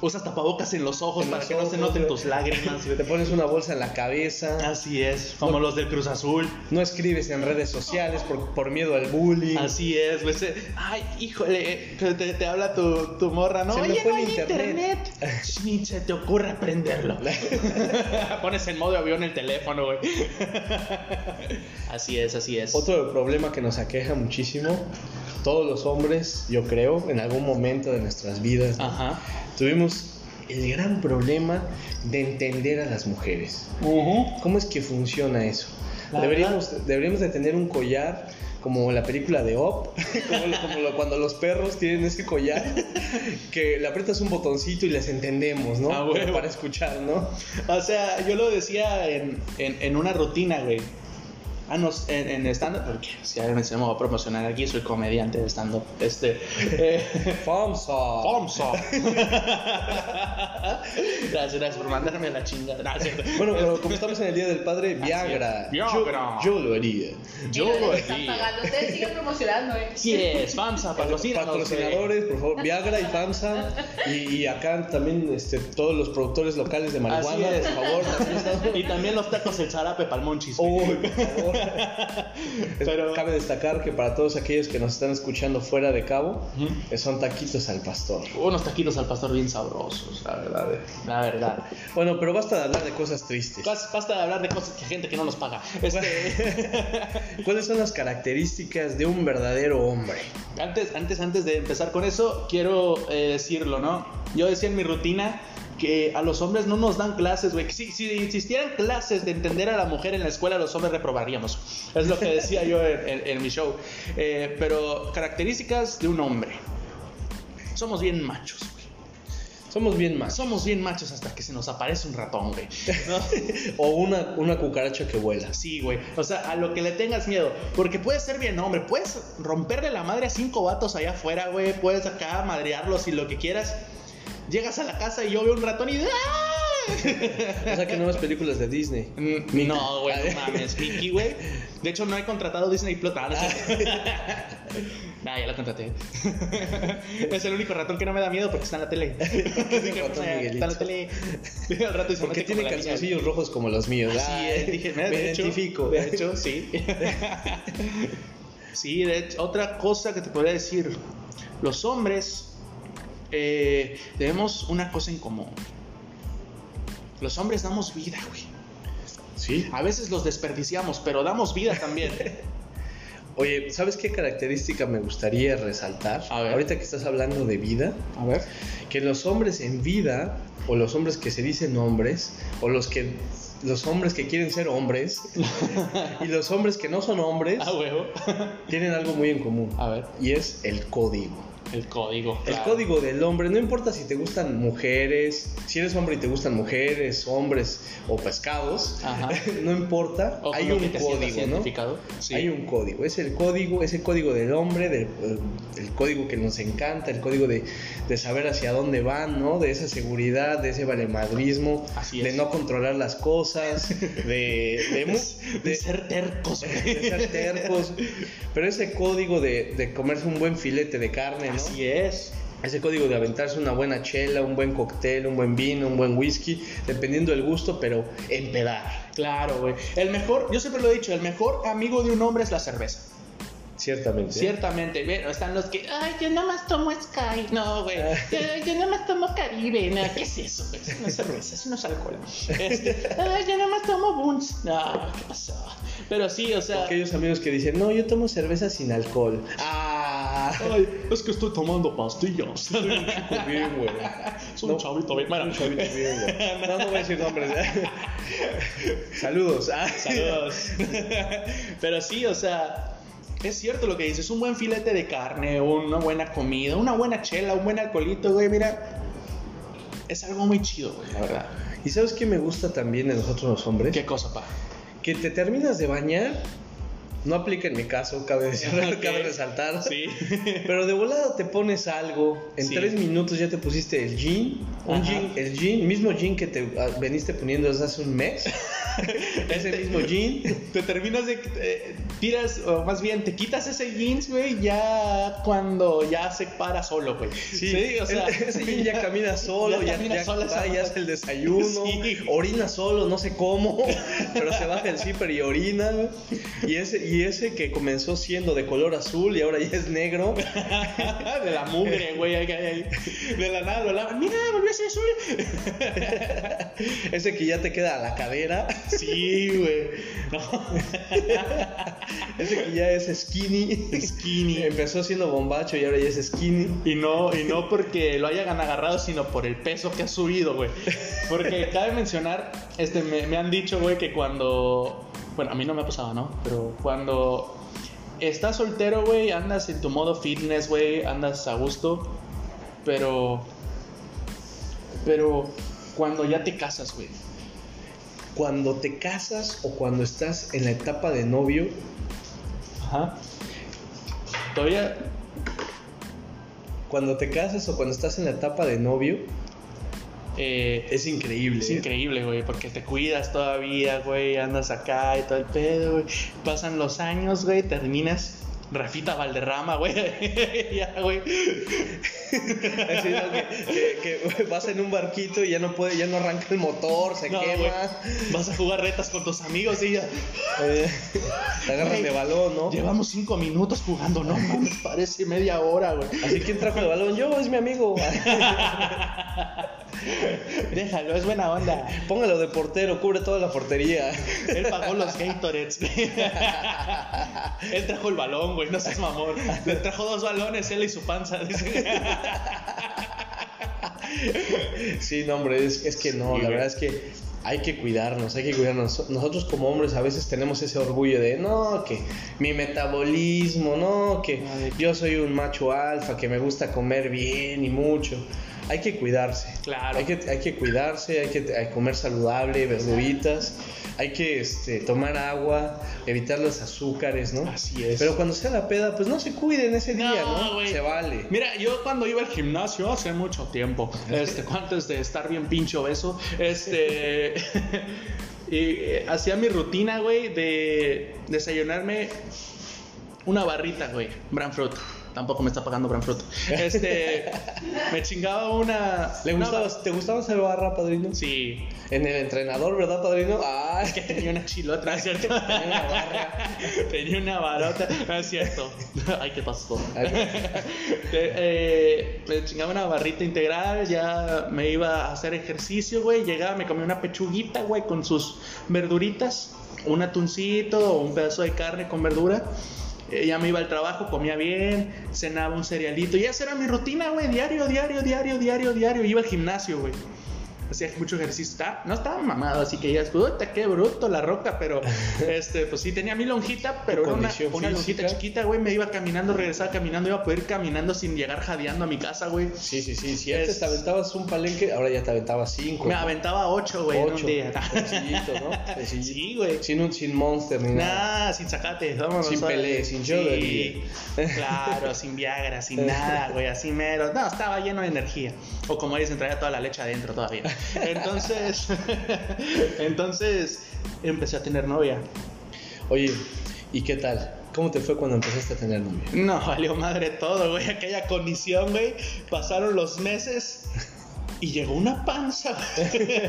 Speaker 1: Usas tapabocas en los ojos
Speaker 2: En
Speaker 1: para
Speaker 2: los
Speaker 1: que no se noten tus lágrimas,
Speaker 2: te pones una bolsa en la cabeza,
Speaker 1: Así es, como
Speaker 2: No.
Speaker 1: los del Cruz Azul.
Speaker 2: no escribes en redes sociales por, por miedo al bullying.
Speaker 1: Así es, se- Ay, híjole, eh, te, te habla tu, tu morra, ¿no?
Speaker 2: Se me
Speaker 1: Oye,
Speaker 2: fue
Speaker 1: no hay
Speaker 2: internet.
Speaker 1: internet. Ni se te ocurre prenderlo. Pones en modo avión el teléfono, güey. Así es, así es.
Speaker 2: Otro problema que nos aqueja muchísimo, todos los hombres, yo creo, en algún momento de nuestras vidas, tuvimos el gran problema de entender a las mujeres. ¿Cómo es que funciona eso?
Speaker 1: La
Speaker 2: Deberíamos, deberíamos de tener un collar como la película de Op, como, lo- como lo- cuando los perros tienen ese collar, que le aprietas un botoncito y les entendemos, ¿no?
Speaker 1: Ah.
Speaker 2: Para escuchar, ¿no?
Speaker 1: O sea, yo lo decía en, en, en una rutina, güey. Ah, no, en, en stand-up, porque si alguien se me va a promocionar aquí, soy comediante de stand-up. Este. Eh,
Speaker 2: FAMSA.
Speaker 1: FOMSO. gracias, gracias por mandarme a la chingada. Cierto.
Speaker 2: Bueno, pero como estamos en el Día del Padre, Viagra.
Speaker 1: Viagra.
Speaker 2: Yo, yo lo haría.
Speaker 1: Yo
Speaker 4: Mira,
Speaker 1: lo haría.
Speaker 4: pagando. Ustedes siguen promocionando, ¿eh?
Speaker 1: Sí es, FAMSA, patrocínanos, güey.
Speaker 2: Patrocinadores, por favor, Viagra y FAMSA. Y, y acá también este, todos los productores locales de marihuana,
Speaker 1: Así es.
Speaker 2: por favor. también están-
Speaker 1: Y también los tacos el zarape palmonchis. güey.
Speaker 2: Uy, por favor.
Speaker 1: Pero-
Speaker 2: Cabe destacar que para todos aquellos que nos están escuchando fuera de Cabo, eh, son taquitos al pastor.
Speaker 1: Unos taquitos al pastor bien sabrosos, la verdad. eh. La verdad.
Speaker 2: Bueno, pero basta de hablar de cosas tristes.
Speaker 1: Bas- Basta de hablar de cosas que gente que no nos paga. Este,
Speaker 2: ¿Cuáles son las características de un verdadero hombre?
Speaker 1: antes, antes, antes de empezar con eso, quiero eh, decirlo, ¿no? Yo decía en mi rutina que a los hombres no nos dan clases, güey. Si, si existieran clases de entender a la mujer en la escuela, los hombres reprobaríamos. Es lo que decía yo en, en- en mi show. Eh, pero características de un hombre. Somos bien machos, güey.
Speaker 2: Somos bien más.
Speaker 1: Somos bien machos hasta que se nos aparece un ratón, güey. ¿no?
Speaker 2: O una, una cucaracha que vuela.
Speaker 1: Sí, güey. O sea, a lo que le tengas miedo. Porque puedes ser bien hombre. Puedes romperle la madre a cinco vatos allá afuera, güey. Puedes acá madrearlos y lo que quieras. Llegas a la casa y yo veo un ratón y... ¡Ah!
Speaker 2: O sea que no ves películas de Disney.
Speaker 1: Mm, No, güey, no mames. Mickey, güey. De hecho, no he contratado Disney Plus. Ah, no. Nah, ya la contraté. es el único ratón que no me da miedo porque está en la tele. Dije,
Speaker 2: ratón
Speaker 1: "Eh,
Speaker 2: Miguelito".
Speaker 1: Está en la tele. Al rato se
Speaker 2: Porque tiene calzoncillos rojos como los míos.
Speaker 1: Así es, dije,
Speaker 2: me
Speaker 1: de hecho-
Speaker 2: identifico.
Speaker 1: de hecho, sí. sí, de hecho, otra cosa que te podría decir, los hombres eh, tenemos una cosa en común. Los hombres damos vida, güey.
Speaker 2: Sí.
Speaker 1: A veces los desperdiciamos, pero damos vida también.
Speaker 2: Oye, ¿sabes qué característica me gustaría resaltar?
Speaker 1: A ver.
Speaker 2: Ahorita que estás hablando de vida,
Speaker 1: A ver.
Speaker 2: que los hombres en vida, o los hombres que se dicen hombres, o los que los hombres que quieren ser hombres, y los hombres que no son hombres,
Speaker 1: A huevo.
Speaker 2: tienen algo muy en común.
Speaker 1: A ver.
Speaker 2: Y es el código.
Speaker 1: El código.
Speaker 2: El código del hombre, no importa si te gustan mujeres, si eres hombre y te gustan mujeres, hombres o pescados,
Speaker 1: Ajá.
Speaker 2: no importa,
Speaker 1: O
Speaker 2: hay un código, ¿no?
Speaker 1: Sí.
Speaker 2: Hay un código, es el código, ese código del hombre, del el código que nos encanta, el código de, de saber hacia dónde van, ¿no? De esa seguridad, de ese valemadrismo,
Speaker 1: Así
Speaker 2: de
Speaker 1: es.
Speaker 2: no controlar las cosas, de, de,
Speaker 1: de ser tercos,
Speaker 2: de ser tercos, pero ese código de, de comerse un buen filete de carne.
Speaker 1: Así es.
Speaker 2: Ese código de aventarse una buena chela, un buen cóctel, un buen vino, un buen whisky, dependiendo del gusto, pero empedar,
Speaker 1: Claro, güey. El mejor, yo siempre lo he dicho, el mejor amigo de un hombre es la cerveza.
Speaker 2: ciertamente.
Speaker 1: Ciertamente, bueno, están los que, ay, yo nomás tomo Sky. No, güey, yo, yo nomás tomo Caribe. No, ¿qué es eso? güey? Es cerveza, eso no es alcohol. Este, ay, yo nomás tomo Buns. No, ¿qué pasó? Pero sí, o sea.
Speaker 2: Aquellos amigos que dicen, no, yo tomo cerveza sin alcohol. Ah,
Speaker 1: Ay, es que estoy tomando pastillas.
Speaker 2: soy un chico bien, güey.
Speaker 1: Soy un chavito bien. Bueno,
Speaker 2: un chavito bien, güey. No, no voy a decir nombres. ¿eh? Saludos. Ah.
Speaker 1: Saludos. Pero sí, o sea, es cierto lo que dices. Un buen filete de carne, una buena comida, una buena chela, un buen alcoholito, güey, mira. Es algo muy chido, güey, la verdad.
Speaker 2: ¿Y sabes qué me gusta también de nosotros los hombres?
Speaker 1: ¿Qué cosa, pa?
Speaker 2: Que te terminas de bañar. No aplica en mi caso, cabe, decir,
Speaker 1: Ok.
Speaker 2: cabe resaltar.
Speaker 1: Sí.
Speaker 2: Pero de volada te pones algo, en
Speaker 1: Sí.
Speaker 2: tres minutos ya te pusiste el jean, un jean, el jean, mismo jean que te ah, veniste poniendo desde hace un mes, ese mismo jean,
Speaker 1: Te terminas de. eh, tiras, o más bien, te quitas ese jeans, güey, ya cuando ya se para solo, güey.
Speaker 2: sí,
Speaker 1: o sea.
Speaker 2: ese jean ya camina solo,
Speaker 1: Ya
Speaker 2: ya,
Speaker 1: camina
Speaker 2: ya
Speaker 1: sola
Speaker 2: va
Speaker 1: esa
Speaker 2: y
Speaker 1: madre.
Speaker 2: hace el desayuno,
Speaker 1: Sí.
Speaker 2: orina solo, no sé cómo, pero se baja el zipper y orina, y ese, y ese que comenzó siendo de color azul y ahora ya es negro,
Speaker 1: de la mugre, güey. De la nada lo lavan. Mira, volvió a ser azul.
Speaker 2: ese que ya te queda a la cadera,
Speaker 1: Sí, güey. No.
Speaker 2: ese que ya es skinny,
Speaker 1: Skinny.
Speaker 2: empezó siendo bombacho y ahora ya es skinny.
Speaker 1: Y no, y no porque lo hayan agarrado, sino por el peso que ha subido, güey. Porque cabe mencionar, este, me, me han dicho, güey, que cuando. Bueno, a mí no me ha pasado, ¿no? Pero cuando estás soltero, güey, andas en tu modo fitness, güey, andas a gusto. Pero. Pero cuando ya te casas, güey.
Speaker 2: Cuando te casas o cuando estás en la etapa de novio,
Speaker 1: Ajá. Todavía.
Speaker 2: cuando te casas o cuando estás en la etapa de novio,
Speaker 1: eh,
Speaker 2: es increíble.
Speaker 1: Es increíble, güey, porque te cuidas todavía, güey, andas acá y todo el pedo, güey. Pasan los años, güey, terminas Rafita Valderrama, güey. ya, güey.
Speaker 2: Que, que- que, vas en un barquito y ya no puede, ya no arranca el motor, se
Speaker 1: No,
Speaker 2: quema.
Speaker 1: güey. Vas a jugar retas con tus amigos y ya.
Speaker 2: Eh, te agarran
Speaker 1: Güey,
Speaker 2: de balón, ¿no?
Speaker 1: Llevamos cinco minutos jugando, no mames, parece media hora, güey.
Speaker 2: Así quién trajo el balón, yo es mi amigo.
Speaker 1: Déjalo, es buena onda.
Speaker 2: Póngalo de portero, cubre toda la portería.
Speaker 1: Él pagó los Gatorades. él trajo el balón, güey, no seas mamón. Le trajo dos balones, él y su panza.
Speaker 2: Sí, no, hombre, es, es que no,
Speaker 1: Sí,
Speaker 2: la verdad es que hay que cuidarnos, hay que cuidarnos. Nosotros como hombres a veces tenemos ese orgullo de, no, que mi metabolismo, no, que yo soy un macho alfa, que me gusta comer bien y mucho. Hay que cuidarse.
Speaker 1: Claro.
Speaker 2: Hay que, hay que cuidarse, hay que hay que comer saludable, verduritas, hay que este, tomar agua, evitar los azúcares, ¿no?
Speaker 1: Así es.
Speaker 2: Pero cuando sea la peda, pues no se cuiden ese
Speaker 1: No,
Speaker 2: día, ¿no?
Speaker 1: güey.
Speaker 2: Se vale.
Speaker 1: Mira, yo cuando iba al gimnasio hace mucho tiempo, este, antes de estar bien pincho beso, este, y eh, hacía mi rutina, güey, de desayunarme una barrita, güey, Bran Fruit. Tampoco me está pagando gran fruto. Este, me chingaba una.
Speaker 2: ¿Le
Speaker 1: una-
Speaker 2: gustaba, ¿Te gustaba hacer barra, padrino?
Speaker 1: Sí,
Speaker 2: En el entrenador, ¿verdad, padrino? Ah,
Speaker 1: que tenía una chilota, ¿no es cierto?
Speaker 2: Tenía una barra.
Speaker 1: Tenía una barota, no es cierto. Ay, ¿qué pasó?
Speaker 2: Ay.
Speaker 1: Te- eh, me chingaba una barrita integral, ya me iba a hacer ejercicio, güey. Llegaba, me comía una pechuguita, güey, con sus verduritas, un atuncito o un pedazo de carne con verdura. Eh, ya me iba al trabajo, comía bien, cenaba un cerealito. Y esa era mi rutina, güey, diario, diario, diario, diario, diario. Iba al gimnasio, güey. Hacía mucho ejercicio, Está- no estaba mamado, así que ya es, puta, qué bruto la roca, pero este, pues sí, tenía mi lonjita, pero era una, una lonjita chiquita, güey, me iba caminando, regresaba caminando, iba a poder ir caminando sin llegar jadeando a mi casa, güey.
Speaker 2: Sí, sí, sí. Si antes
Speaker 1: Es-
Speaker 2: te aventabas un palenque, ahora ya te aventabas cinco.
Speaker 1: Me aventaba ocho, güey, en un día.
Speaker 2: Sencillito, ¿no? Sencillito.
Speaker 1: Sí, güey.
Speaker 2: Sin, un, sin monster ni nada.
Speaker 1: Nada, sin sacate, vámonos.
Speaker 2: Sin. Pelé, sin
Speaker 1: Sí,
Speaker 2: Joder.
Speaker 1: claro, sin Viagra, sin nada, güey, así mero. No, estaba lleno de energía. O como dicen, traía toda la leche adentro todavía. Entonces, entonces empecé a tener novia.
Speaker 2: Oye, ¿y qué tal? ¿Cómo te fue cuando empezaste a tener novia?
Speaker 1: No, valió madre todo, güey. Aquella condición, güey. Pasaron los meses y llegó una panza. güey.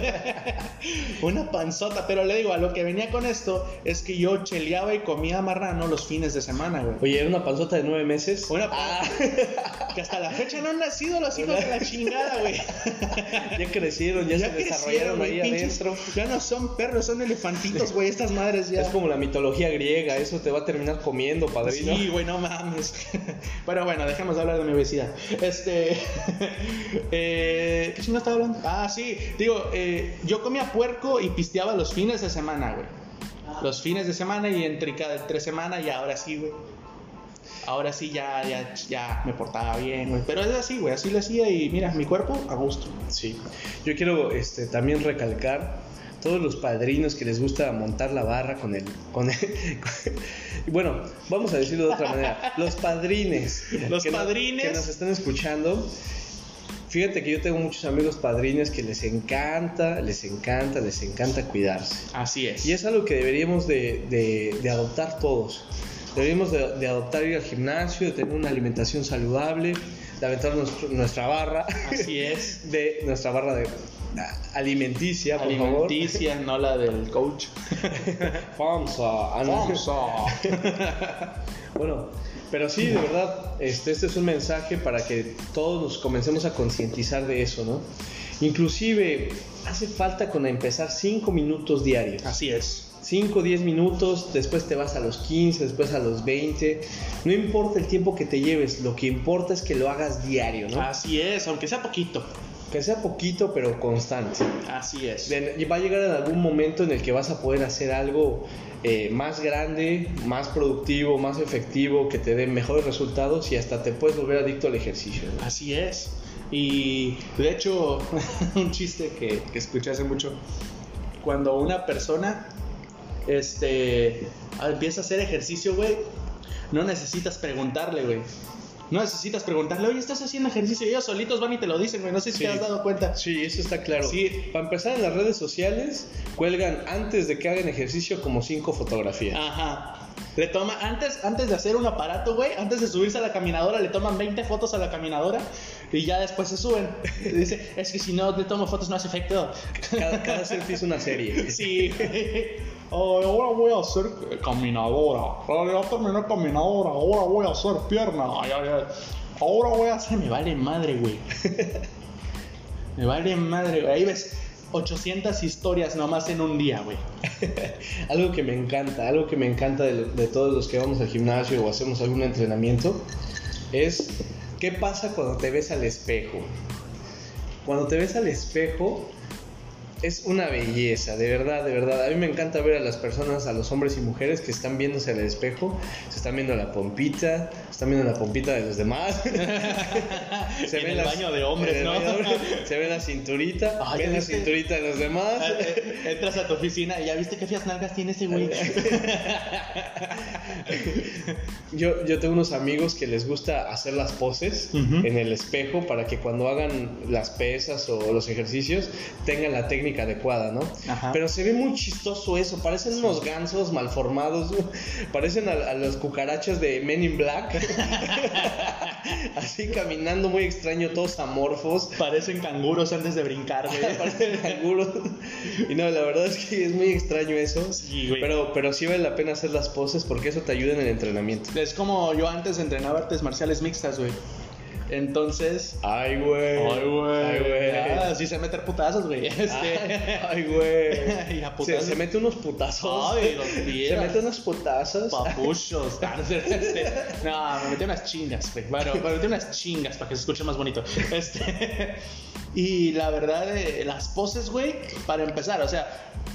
Speaker 1: una panzota. Pero le digo, a lo que venía con esto es que yo cheleaba y comía marrano los fines de semana, güey.
Speaker 2: Oye, ¿era una panzota de nueve meses?
Speaker 1: Una
Speaker 2: Ah,
Speaker 1: que hasta la fecha no han nacido los hijos de la chingada, güey.
Speaker 2: ya crecieron, ya, se desarrollaron ahí
Speaker 1: pinches-
Speaker 2: adentro.
Speaker 1: Ya no son perros, son elefantitos, güey. Estas madres ya.
Speaker 2: Es como la mitología griega, eso te va a terminar comiendo, padrino.
Speaker 1: Sí, güey, no mames. Pero bueno, dejemos de hablar de mi obesidad. Este. eh, ¿Qué chingo estaba hablando? Ah, sí. Digo, eh, yo comía puerco y pisteaba los fines de semana, güey. Los fines de semana y entre cada tres semanas y ahora sí, güey. Ahora sí ya, ya, ya me portaba bien, güey. Pero es así, güey. Así lo hacía y mira, mi cuerpo a gusto.
Speaker 2: Sí. Yo quiero este, también recalcar todos los padrinos que les gusta montar la barra con el, con el- con- bueno, vamos a decirlo de otra manera. Los padrines.
Speaker 1: Los
Speaker 2: que no-
Speaker 1: padrines.
Speaker 2: que nos están escuchando. Fíjate que yo tengo muchos amigos padrines que les encanta, les encanta, les encanta cuidarse.
Speaker 1: Así es.
Speaker 2: Y es algo que deberíamos de, de- de adoptar todos. Deberíamos de, de adoptar ir al gimnasio, de tener una alimentación saludable, de aventar nuestro- nuestra barra.
Speaker 1: Así es.
Speaker 2: De nuestra barra de ah, alimenticia, por
Speaker 1: Alimenticia, no la del coach.
Speaker 2: Famsa. Bueno, pero sí, de verdad, este, este es un mensaje para que todos nos comencemos a concientizar de eso, ¿no? Inclusive, hace falta con empezar 5 minutos diarios.
Speaker 1: Así es.
Speaker 2: 5 o 10 minutos, después te vas a los 15, después a los 20. No importa el tiempo que te lleves, lo que importa es que lo hagas diario, ¿no?
Speaker 1: Así es, aunque sea poquito.
Speaker 2: Que sea poquito, pero constante.
Speaker 1: Así es.
Speaker 2: Va a llegar en algún momento en el que vas a poder hacer algo eh, más grande, más productivo, más efectivo, que te dé mejores resultados y hasta te puedes volver adicto al ejercicio. ¿no?
Speaker 1: Así es. Y de hecho, un chiste que, que escuché hace mucho. Cuando una persona este, empieza a hacer ejercicio, güey, no necesitas preguntarle, güey. No necesitas preguntarle, oye, ¿estás haciendo ejercicio? Y ellos solitos van y te lo dicen, güey. No sé si
Speaker 2: Sí.
Speaker 1: te has dado cuenta.
Speaker 2: Sí, eso está claro.
Speaker 1: Sí.
Speaker 2: Para empezar, en las redes sociales cuelgan antes de que hagan ejercicio como cinco fotografías.
Speaker 1: Ajá. Le toma, antes, antes de hacer un aparato, güey, antes de subirse a la caminadora, le toman 20 fotos a la caminadora y ya después se suben. Dice, es que si no le tomo fotos no hace efecto.
Speaker 2: Cada, cada selfie es una serie.
Speaker 1: Sí. Oh, ahora voy a hacer caminadora. Ah, Ya terminé caminadora. Ahora voy a hacer pierna. Ay, ay, ay. Ahora voy a hacer. Me vale madre, güey. Me vale madre, güey. Ahí ves 800 historias nomás en un día, güey.
Speaker 2: algo que me encanta, algo que me encanta de, de todos los que vamos al gimnasio o hacemos algún entrenamiento es qué pasa cuando te ves al espejo. Cuando te ves al espejo es una belleza, de verdad, de verdad. A mí me encanta ver a las personas, a los hombres y mujeres que están viéndose al espejo, se están viendo la pompita, están viendo la pompita de los demás.
Speaker 1: En el baño de hombres, ¿no?
Speaker 2: de hombres, se ve la cinturita,
Speaker 1: Ay,
Speaker 2: ven la cinturita de los demás.
Speaker 1: Eh, eh, Entras a tu oficina y ya viste qué feas nalgas tiene ese güey.
Speaker 2: Yo, yo tengo unos amigos que les gusta hacer las poses
Speaker 1: Ujú.
Speaker 2: en el espejo para que cuando hagan las pesas o los ejercicios tengan la técnica técnica adecuada, ¿no?
Speaker 1: Ajá.
Speaker 2: Pero se ve muy chistoso eso, parecen unos gansos malformados, parecen a, a las cucarachas de Men in Black, así caminando muy extraño, todos amorfos.
Speaker 1: Parecen canguros antes de brincar, güey.
Speaker 2: Parecen canguros. Y no, la verdad es que es muy extraño eso.
Speaker 1: Sí, güey.
Speaker 2: Pero, pero sí vale la pena hacer las poses porque eso te ayuda en el entrenamiento.
Speaker 1: Es como yo antes entrenaba artes marciales mixtas, güey. Entonces.
Speaker 2: Ay, güey. Ay, güey.
Speaker 1: Ah, sí sé meter putazos, güey. Este.
Speaker 2: Ay, güey.
Speaker 1: Y a
Speaker 2: Se,
Speaker 1: putazos.
Speaker 2: se mete unos putazos.
Speaker 1: Ay, los
Speaker 2: se mete unos putazos.
Speaker 1: Papuchos. Ah, este, No, me metí unas chingas, güey. Bueno, me metí unas chingas para que se escuche más bonito. Este. Y la verdad, eh, las poses, güey, para empezar, o sea,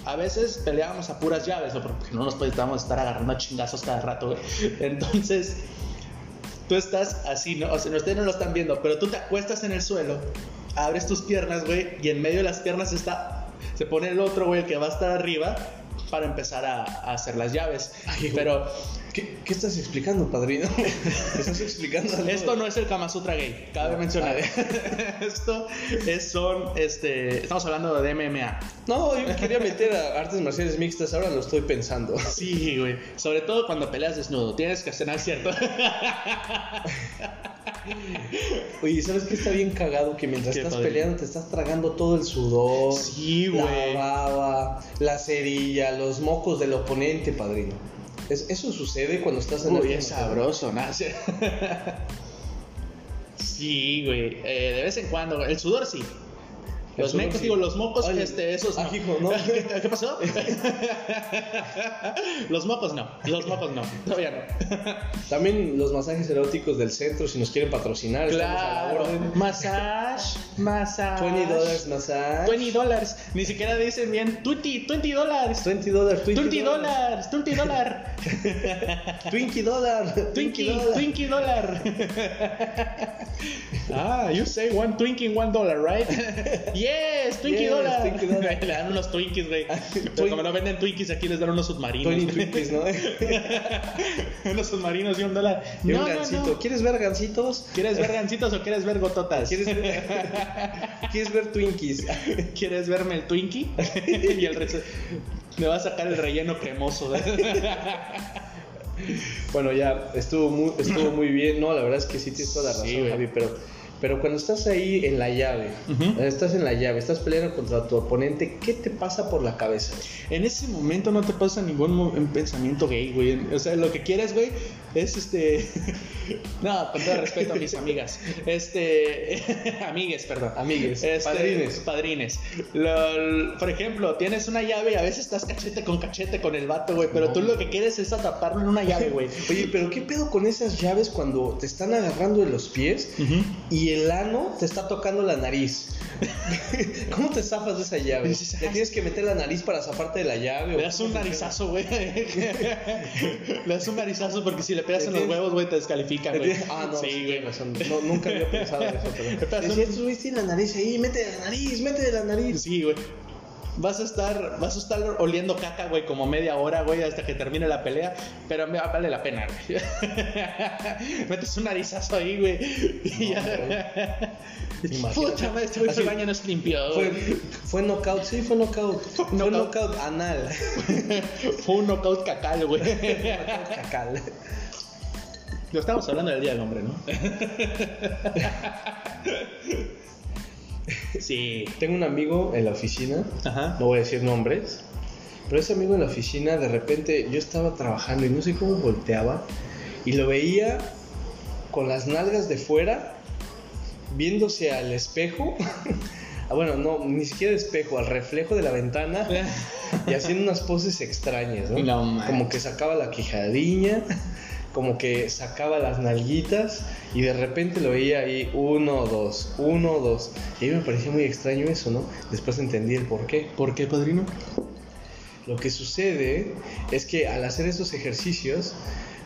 Speaker 1: a veces peleábamos a puras llaves, ¿no? Porque no nos podíamos estar agarrando a chingazos cada rato, güey. Entonces, tú estás así, ¿no? O sea, ustedes no lo están viendo, pero tú te acuestas en el suelo, abres tus piernas, güey, y en medio de las piernas está, se pone el otro, güey, el que va a estar arriba para empezar a, a hacer las llaves.
Speaker 2: Ay,
Speaker 1: pero
Speaker 2: ¿Qué, qué estás explicando, padrino? ¿Estás explicando algo?
Speaker 1: esto no es el Kama Sutra gay, cabe mencionar. esto es, son, este, estamos hablando de MMA.
Speaker 2: No, yo quería meter a artes marciales mixtas, ahora lo estoy pensando.
Speaker 1: Sí, güey. Sobre todo cuando peleas desnudo. Tienes que cenar, ¿cierto?
Speaker 2: Oye, ¿sabes qué está bien cagado? Que mientras
Speaker 1: ¿Qué,
Speaker 2: estás
Speaker 1: padre?
Speaker 2: peleando te estás tragando todo el sudor.
Speaker 1: Sí,
Speaker 2: La
Speaker 1: güey.
Speaker 2: baba, la cerilla, los mocos del oponente, padrino. Es- eso sucede cuando estás en
Speaker 1: Uy, es
Speaker 2: marciales.
Speaker 1: sabroso, ¿no? Sí. Güey. Eh, de vez en cuando. El sudor sí. Los mecos, digo, los mocos,
Speaker 2: Ay,
Speaker 1: este, esos no.
Speaker 2: hijo, no.
Speaker 1: ¿Qué, qué pasó? los mocos no. Los mocos no. Todavía no.
Speaker 2: También los masajes eróticos del centro, si nos quieren patrocinar,
Speaker 1: Claro. Massage. Massage.
Speaker 2: 20 dólares masaje.
Speaker 1: 20 dólares. Ni siquiera dicen bien 20, 20 dólares.
Speaker 2: 20 dólares.
Speaker 1: 20 dólares. 20 dólares.
Speaker 2: 20 dólares.
Speaker 1: Twinkie, Twinkie dollar. ah, you say one Twinkie, one dollar, right? Yes, Twinkie
Speaker 2: Yes,
Speaker 1: dollar.
Speaker 2: Twinkie dollar.
Speaker 1: Le dan unos Twinkies, güey. Pero como no venden Twinkies, aquí les dan unos submarinos.
Speaker 2: 20 Twinkies, ¿no?
Speaker 1: unos submarinos y un dólar.
Speaker 2: Y
Speaker 1: No,
Speaker 2: un gancito.
Speaker 1: no.
Speaker 2: ¿Quieres ver gancitos?
Speaker 1: ¿Quieres ver gancitos o quieres ver gototas?
Speaker 2: ¿Quieres ver, ¿Quieres ver Twinkies?
Speaker 1: ¿Quieres verme el Twinkie? y el rece- Me va a sacar el relleno cremoso.
Speaker 2: Bueno, ya estuvo muy, estuvo muy bien. No, la verdad es que sí tienes toda la razón,
Speaker 1: Sí.
Speaker 2: Javi, pero, pero cuando estás ahí en la llave,
Speaker 1: Ujú.
Speaker 2: estás en la llave, estás peleando contra tu oponente, ¿qué te pasa por la cabeza?
Speaker 1: En ese momento no te pasa ningún pensamiento gay, güey. O sea, lo que quieres, güey, es este. no, con todo respeto a mis amigas. Este. amigues, perdón.
Speaker 2: Amigues,
Speaker 1: Este,
Speaker 2: padrines.
Speaker 1: Padrines. Lo- por ejemplo, tienes una llave y a veces estás cachete con cachete con el vato, güey. Pero tú lo que quieres es atraparlo en una llave, güey.
Speaker 2: Oye, pero ¿qué pedo con esas llaves cuando te están agarrando de los pies y el ano te está tocando la nariz? ¿Cómo te zafas de esa llave?
Speaker 1: Dices,
Speaker 2: ¿Le
Speaker 1: "Ah,
Speaker 2: tienes que meter la nariz para zafarte de la llave?
Speaker 1: Le das un narizazo, güey. le das un narizazo porque si le pegas en los huevos, güey, te descalifican, güey.
Speaker 2: Ah, no,
Speaker 1: sí, güey.
Speaker 2: No, nunca había pensado en eso,
Speaker 1: Pero
Speaker 2: pero.
Speaker 1: son-
Speaker 2: Decía, estos güeyes tienen la nariz ahí, mete la nariz, mete la nariz.
Speaker 1: Sí, güey. Vas a estar, vas a estar oliendo caca, güey, como media hora, güey, hasta que termine la pelea, pero me vale la pena, güey. Metes un narizazo ahí, güey. Y ya.
Speaker 2: Imagínate.
Speaker 1: Puta madre, este güey baño no se limpió.
Speaker 2: Fue,
Speaker 1: güey.
Speaker 2: fue knockout, sí, fue knockout. Fue
Speaker 1: Knockout.
Speaker 2: knockout anal.
Speaker 1: Fue un knockout cacal, güey.
Speaker 2: Cacal.
Speaker 1: No estamos hablando del Día del Hombre, ¿no? Sí.
Speaker 2: Tengo un amigo en la oficina,
Speaker 1: Ajá.
Speaker 2: no voy a decir nombres, pero ese amigo en la oficina, de repente yo estaba trabajando y no sé cómo volteaba y lo veía con las nalgas de fuera, viéndose al espejo. Ah, bueno, no, ni siquiera espejo, al reflejo de la ventana y haciendo unas poses extrañas, ¿no?
Speaker 1: No
Speaker 2: como que sacaba la quijadilla, como que sacaba las nalguitas y de repente lo veía ahí uno, dos, uno, dos. Y a mí me parecía muy extraño eso, ¿no? Después entendí el por qué.
Speaker 1: ¿Por qué, padrino?
Speaker 2: Lo que sucede es que al hacer esos ejercicios,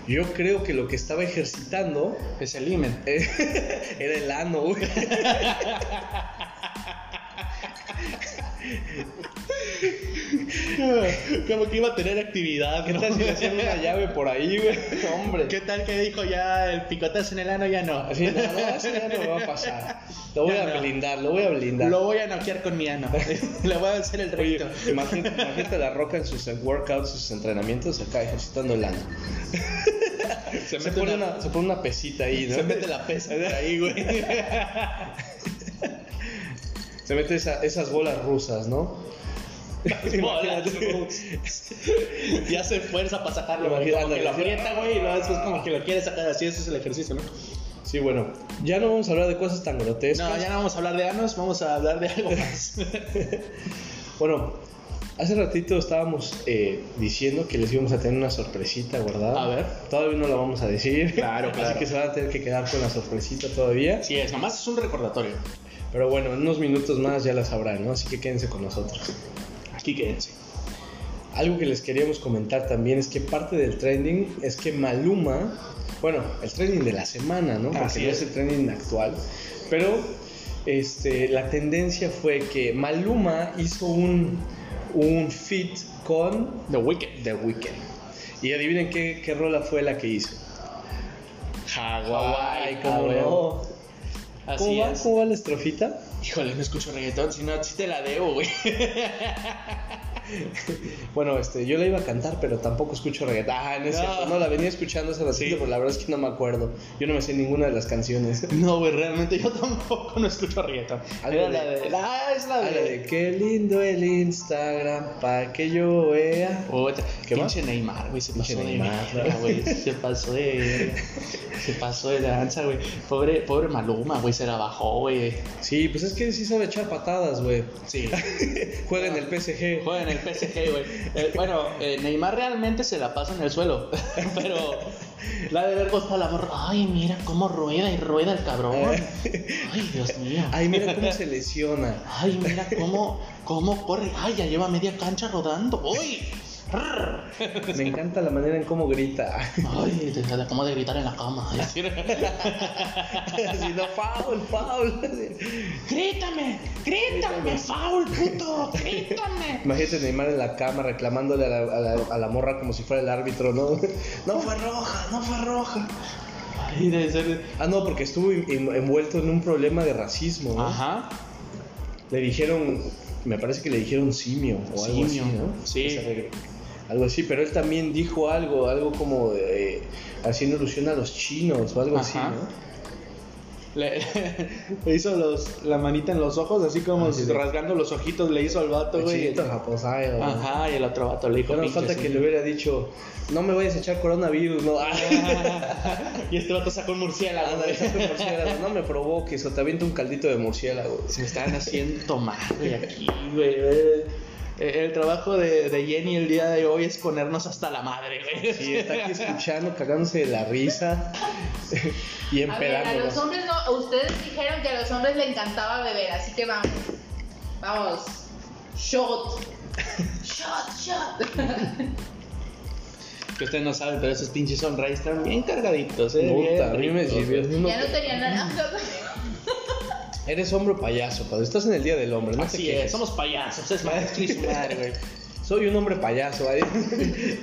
Speaker 2: yo creo que lo que estaba ejercitando
Speaker 1: Es el imen.
Speaker 2: era el ano, güey.
Speaker 1: Como que iba a tener actividad.
Speaker 2: ¿Qué tal si le hacían una llave por ahí, güey? Hombre.
Speaker 1: ¿Qué tal que dijo ya el picotazo en el ano? Ya no.
Speaker 2: Así, no, no, eso ya no me va a pasar. Lo voy
Speaker 1: Ya
Speaker 2: a
Speaker 1: no.
Speaker 2: blindar, lo voy a blindar.
Speaker 1: Lo voy a noquear con mi ano. Le voy a hacer el
Speaker 2: Oye,
Speaker 1: recto.
Speaker 2: imagínate, imagínate la roca en sus workouts, sus entrenamientos, acá ejercitando el ano.
Speaker 1: Se
Speaker 2: pone,
Speaker 1: una-
Speaker 2: una, se pone una pesita ahí, ¿no?
Speaker 1: Se mete la pesa ahí, güey.
Speaker 2: Se mete esa- esas bolas rusas, ¿no?
Speaker 1: Y hace fuerza para sacarlo. Como que lo aprieta, güey, y luego después como que lo quiere sacar así. Ese es el ejercicio, ¿no?
Speaker 2: Sí, bueno, ya no vamos a hablar de cosas tan grotescas.
Speaker 1: No, ya no vamos a hablar de anos, vamos a hablar de algo más.
Speaker 2: Bueno, hace ratito estábamos eh, diciendo que les íbamos a tener una sorpresita guardada.
Speaker 1: A ver.
Speaker 2: Todavía no la vamos a decir.
Speaker 1: Claro, claro.
Speaker 2: Así que se van a tener que quedar con la sorpresita todavía.
Speaker 1: Sí, es, nomás es un recordatorio.
Speaker 2: Pero bueno, en unos minutos más ya la sabrán, ¿no? Así que quédense con nosotros.
Speaker 1: Aquí quédense.
Speaker 2: Algo que les queríamos comentar también es que parte del trending es que Maluma, bueno, el trending de la semana, ¿no? Porque
Speaker 1: Así
Speaker 2: no
Speaker 1: es.
Speaker 2: el trending actual, pero este, la tendencia fue que Maluma hizo un, un feat con
Speaker 1: The Weeknd.
Speaker 2: The Weeknd. Y adivinen qué, qué rola fue la que hizo.
Speaker 1: Hawái,
Speaker 2: ¿cómo
Speaker 1: ah,
Speaker 2: no?
Speaker 1: Así
Speaker 2: ¿Cómo va?
Speaker 1: es.
Speaker 2: ¿Cómo va la estrofita?
Speaker 1: Híjole, no escucho reggaetón, si no, sí te la debo, güey.
Speaker 2: Bueno, este, yo la iba a cantar, pero tampoco escucho reggaetón. Ah, no es
Speaker 1: No.
Speaker 2: cierto. No, la venía escuchando hace ratito,
Speaker 1: Sí.
Speaker 2: pero la verdad es que no me acuerdo. Yo no me sé ninguna de las canciones.
Speaker 1: No, güey, realmente yo tampoco no escucho reggaetón.
Speaker 2: Algo
Speaker 1: Era
Speaker 2: de-
Speaker 1: la de. Ah, es la
Speaker 2: Ah, la
Speaker 1: de.
Speaker 2: de qué lindo el Instagram para que yo vea. ¿Qué más?
Speaker 1: pinche Neymar, güey, se pasó de
Speaker 2: Neymar.
Speaker 1: güey. Se pasó de. Se pasó de lanza, güey. Pobre, pobre Maluma, güey, se la bajó, güey.
Speaker 2: Sí, pues es que sí sabe echar patadas, güey.
Speaker 1: Sí.
Speaker 2: Juega en el PSG.
Speaker 1: Juega en el PSG, güey. Eh, bueno, eh, Neymar realmente se la pasa en el suelo. Pero la de ver costado la morra. Ay, mira cómo rueda y rueda el cabrón. Ay, Dios mío.
Speaker 2: Ay, mira cómo se lesiona.
Speaker 1: Ay, mira cómo, cómo corre. Ay, ya lleva media cancha rodando. Uy.
Speaker 2: Me encanta la manera en cómo grita.
Speaker 1: Ay, te te acabo de gritar en la cama.
Speaker 2: Así no, foul, foul.
Speaker 1: grítame, grítame, foul, puto, grítame.
Speaker 2: Imagínate Neymar en la cama reclamándole a la, a la- a la morra como si fuera el árbitro, ¿no? No fue roja, no fue roja.
Speaker 1: Ay, debe ser.
Speaker 2: Ah, no, porque estuvo en- envuelto en un problema de racismo, ¿no?
Speaker 1: Ajá.
Speaker 2: Le dijeron, me parece que le dijeron simio o algo así,
Speaker 1: Simio,
Speaker 2: ¿no?
Speaker 1: sí.
Speaker 2: O sea, algo así, pero él también dijo algo, algo como eh, haciendo alusión a los chinos o algo así. ¿no?
Speaker 1: Le, le hizo los, la manita en los ojos, así como
Speaker 2: Ah,
Speaker 1: rasgando los ojitos, le hizo al vato, güey.
Speaker 2: Japosai, o-
Speaker 1: Ajá, y el otro vato le dijo. Pinche
Speaker 2: falta que le hubiera dicho, no me vayas a echar coronavirus, no.
Speaker 1: y este vato sacó un murciélago, güey.
Speaker 2: un murciélago, no me provoques o te aviento un caldito de murciélago.
Speaker 1: Se me están haciendo tomar, güey, aquí, güey. Eh. El trabajo de, de Jenny el día de hoy es ponernos hasta la madre, güey.
Speaker 2: Sí, está aquí escuchando, cagándose de la risa y
Speaker 4: A ver, a los
Speaker 2: empedándonos.
Speaker 4: hombres no, ustedes dijeron que a los hombres le encantaba beber, así que vamos. Vamos. Shot. Shot, shot.
Speaker 1: Que ustedes no saben, pero esos pinches sunrise están bien cargaditos, eh.
Speaker 2: Puta,
Speaker 1: bien
Speaker 2: a mí me sirvió.
Speaker 4: Ya no tenía naranjas.
Speaker 2: Eres hombre o payaso, padre. Estás en el día del hombre, no te
Speaker 1: Así
Speaker 2: quejes.
Speaker 1: es, somos payasos, es maestro y su madre, güey.
Speaker 2: Soy un hombre payaso, ay.
Speaker 1: Ahí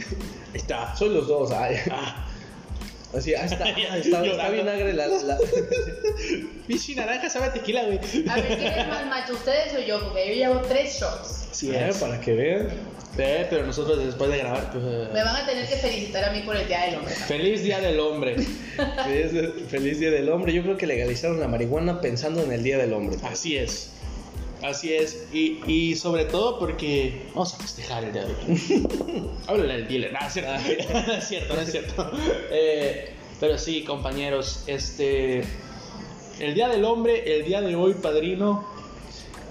Speaker 1: está.
Speaker 2: Soy los dos, ay.
Speaker 1: Ah,
Speaker 2: Así, ah, está, ah, está, está
Speaker 1: Llorando.
Speaker 2: vinagre la, la-
Speaker 1: pinche naranja sabe a tequila, güey.
Speaker 4: A ver, ¿quién es más macho, ustedes o yo? Porque yo llevo tres shots.
Speaker 1: Sí,
Speaker 2: Eh,
Speaker 1: es.
Speaker 2: para que vean.
Speaker 1: Eh, pero nosotros después de grabar, pues. eh,
Speaker 4: Me van a tener que felicitar a mí por el Día del Hombre.
Speaker 1: Feliz Día del Hombre.
Speaker 2: Feliz, feliz día del hombre. Yo creo que legalizaron la marihuana pensando en el día del hombre.
Speaker 1: Así es. Así es. Y, y sobre todo porque vamos a festejar el día de hoy. Háblale al dealer. No, es cierto. No es cierto, no es cierto. Eh, pero sí, compañeros, este. El día del hombre, el día de hoy, padrino,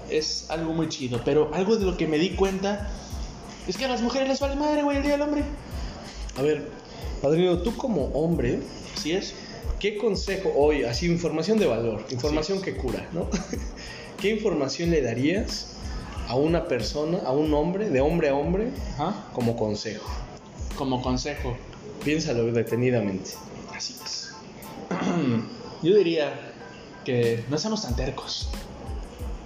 Speaker 1: es algo muy chido. Pero algo de lo que me di cuenta es que a las mujeres les vale madre, güey, el día del hombre.
Speaker 2: A ver, padrino, tú como hombre,
Speaker 1: Así es.
Speaker 2: ¿qué consejo hoy, así información de valor, información que cura, ¿no? ¿Qué información le darías a una persona, a un hombre, de hombre a hombre,
Speaker 1: Ajá.
Speaker 2: como consejo?
Speaker 1: Como consejo.
Speaker 2: Piénsalo detenidamente.
Speaker 1: Así es. Yo diría que no seamos tan tercos.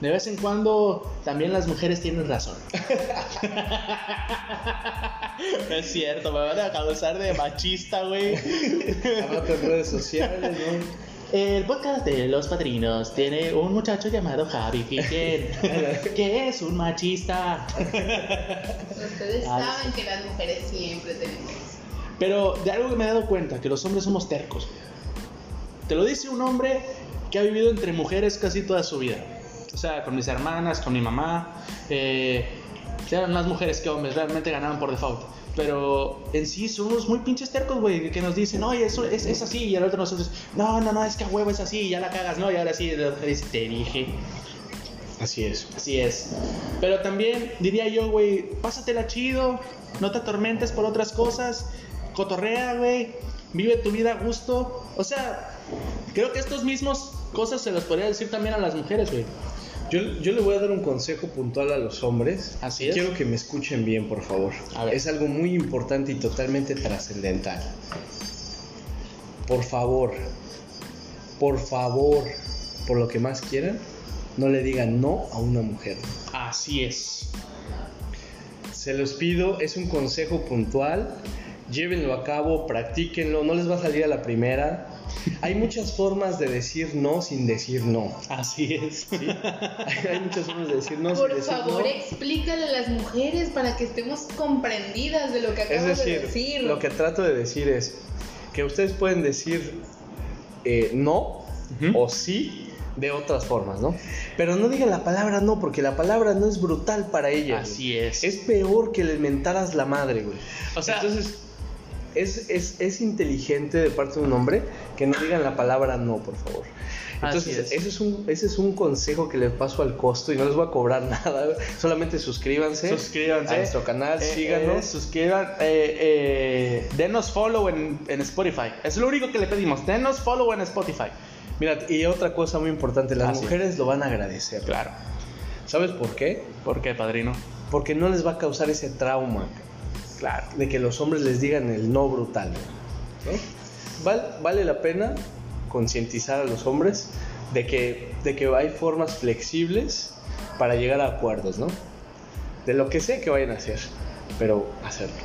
Speaker 1: De vez en cuando también las mujeres tienen razón. es cierto, me van a causar de machista, güey.
Speaker 2: En redes sociales, ¿no?
Speaker 1: El podcast de los padrinos tiene un muchacho llamado Javi Piquet, que es un machista.
Speaker 4: Ustedes saben que las mujeres siempre tenemos.
Speaker 1: Pero de algo que me he dado cuenta, que los hombres somos tercos. Te lo dice un hombre que ha vivido entre mujeres casi toda su vida. O sea, con mis hermanas, con mi mamá. Eh, eran más mujeres que hombres, realmente ganaban por default. Pero en sí somos muy pinches tercos, güey, que nos dicen, oye, eso es, es así, y el otro nos dice, no, no, no, es que a huevo es así, ya la cagas, no, y ahora sí, la mujer dice, te dije.
Speaker 2: Así es.
Speaker 1: Así es. Pero también diría yo, güey, pásatela chido, no te atormentes por otras cosas, cotorrea, güey, vive tu vida a gusto. O sea, creo que estos mismos cosas se los podría decir también a las mujeres, güey.
Speaker 2: Yo, yo le voy a dar un consejo puntual a los hombres.
Speaker 1: Así es.
Speaker 2: Quiero que me escuchen bien, por favor.
Speaker 1: A ver.
Speaker 2: Es algo muy importante y totalmente trascendental. Por favor, por favor, por lo que más quieran, no le digan no a una mujer.
Speaker 1: Así es.
Speaker 2: Se los pido, es un consejo puntual. Llévenlo a cabo, practíquenlo, no les va a salir a la primera. Hay muchas formas de decir no sin decir no.
Speaker 1: Así es.
Speaker 2: Hay muchas formas de decir no sin
Speaker 4: Por
Speaker 2: decir
Speaker 4: favor,
Speaker 2: no.
Speaker 4: explícale a las mujeres para que estemos comprendidas de lo que
Speaker 2: Es
Speaker 4: acabamos
Speaker 2: decir,
Speaker 4: de decir.
Speaker 2: lo que trato de decir es que ustedes pueden decir eh, no o sí de otras formas, ¿no? Pero no digan la palabra no, porque la palabra no es brutal para ellas.
Speaker 1: Así
Speaker 2: güey.
Speaker 1: es.
Speaker 2: Es peor que le mentaras la madre, güey.
Speaker 1: O sea-
Speaker 2: entonces es, es, es inteligente de parte de un hombre que no digan la palabra no, por favor. Entonces,
Speaker 1: es.
Speaker 2: Ese, es un, ese es un consejo que les paso al costo y no les voy a cobrar nada. Solamente suscríbanse,
Speaker 1: Suscríbanse
Speaker 2: a nuestro canal,
Speaker 1: Eh,
Speaker 2: síganos.
Speaker 1: eh, suscriban, eh, eh, denos follow en, en Spotify. Es lo único que le pedimos. Denos follow en Spotify.
Speaker 2: Mira, y otra cosa muy importante, las
Speaker 1: Así es.
Speaker 2: mujeres lo van a agradecer.
Speaker 1: Claro.
Speaker 2: ¿Sabes por qué?
Speaker 1: ¿Por qué, padrino?
Speaker 2: Porque no les va a causar ese trauma
Speaker 1: Claro.
Speaker 2: de que los hombres les digan el no brutal. ¿no? Val- vale la pena concientizar a los hombres de que, de que hay formas flexibles para llegar a acuerdos, ¿no? De lo que sea que vayan a hacer, pero hacerlo.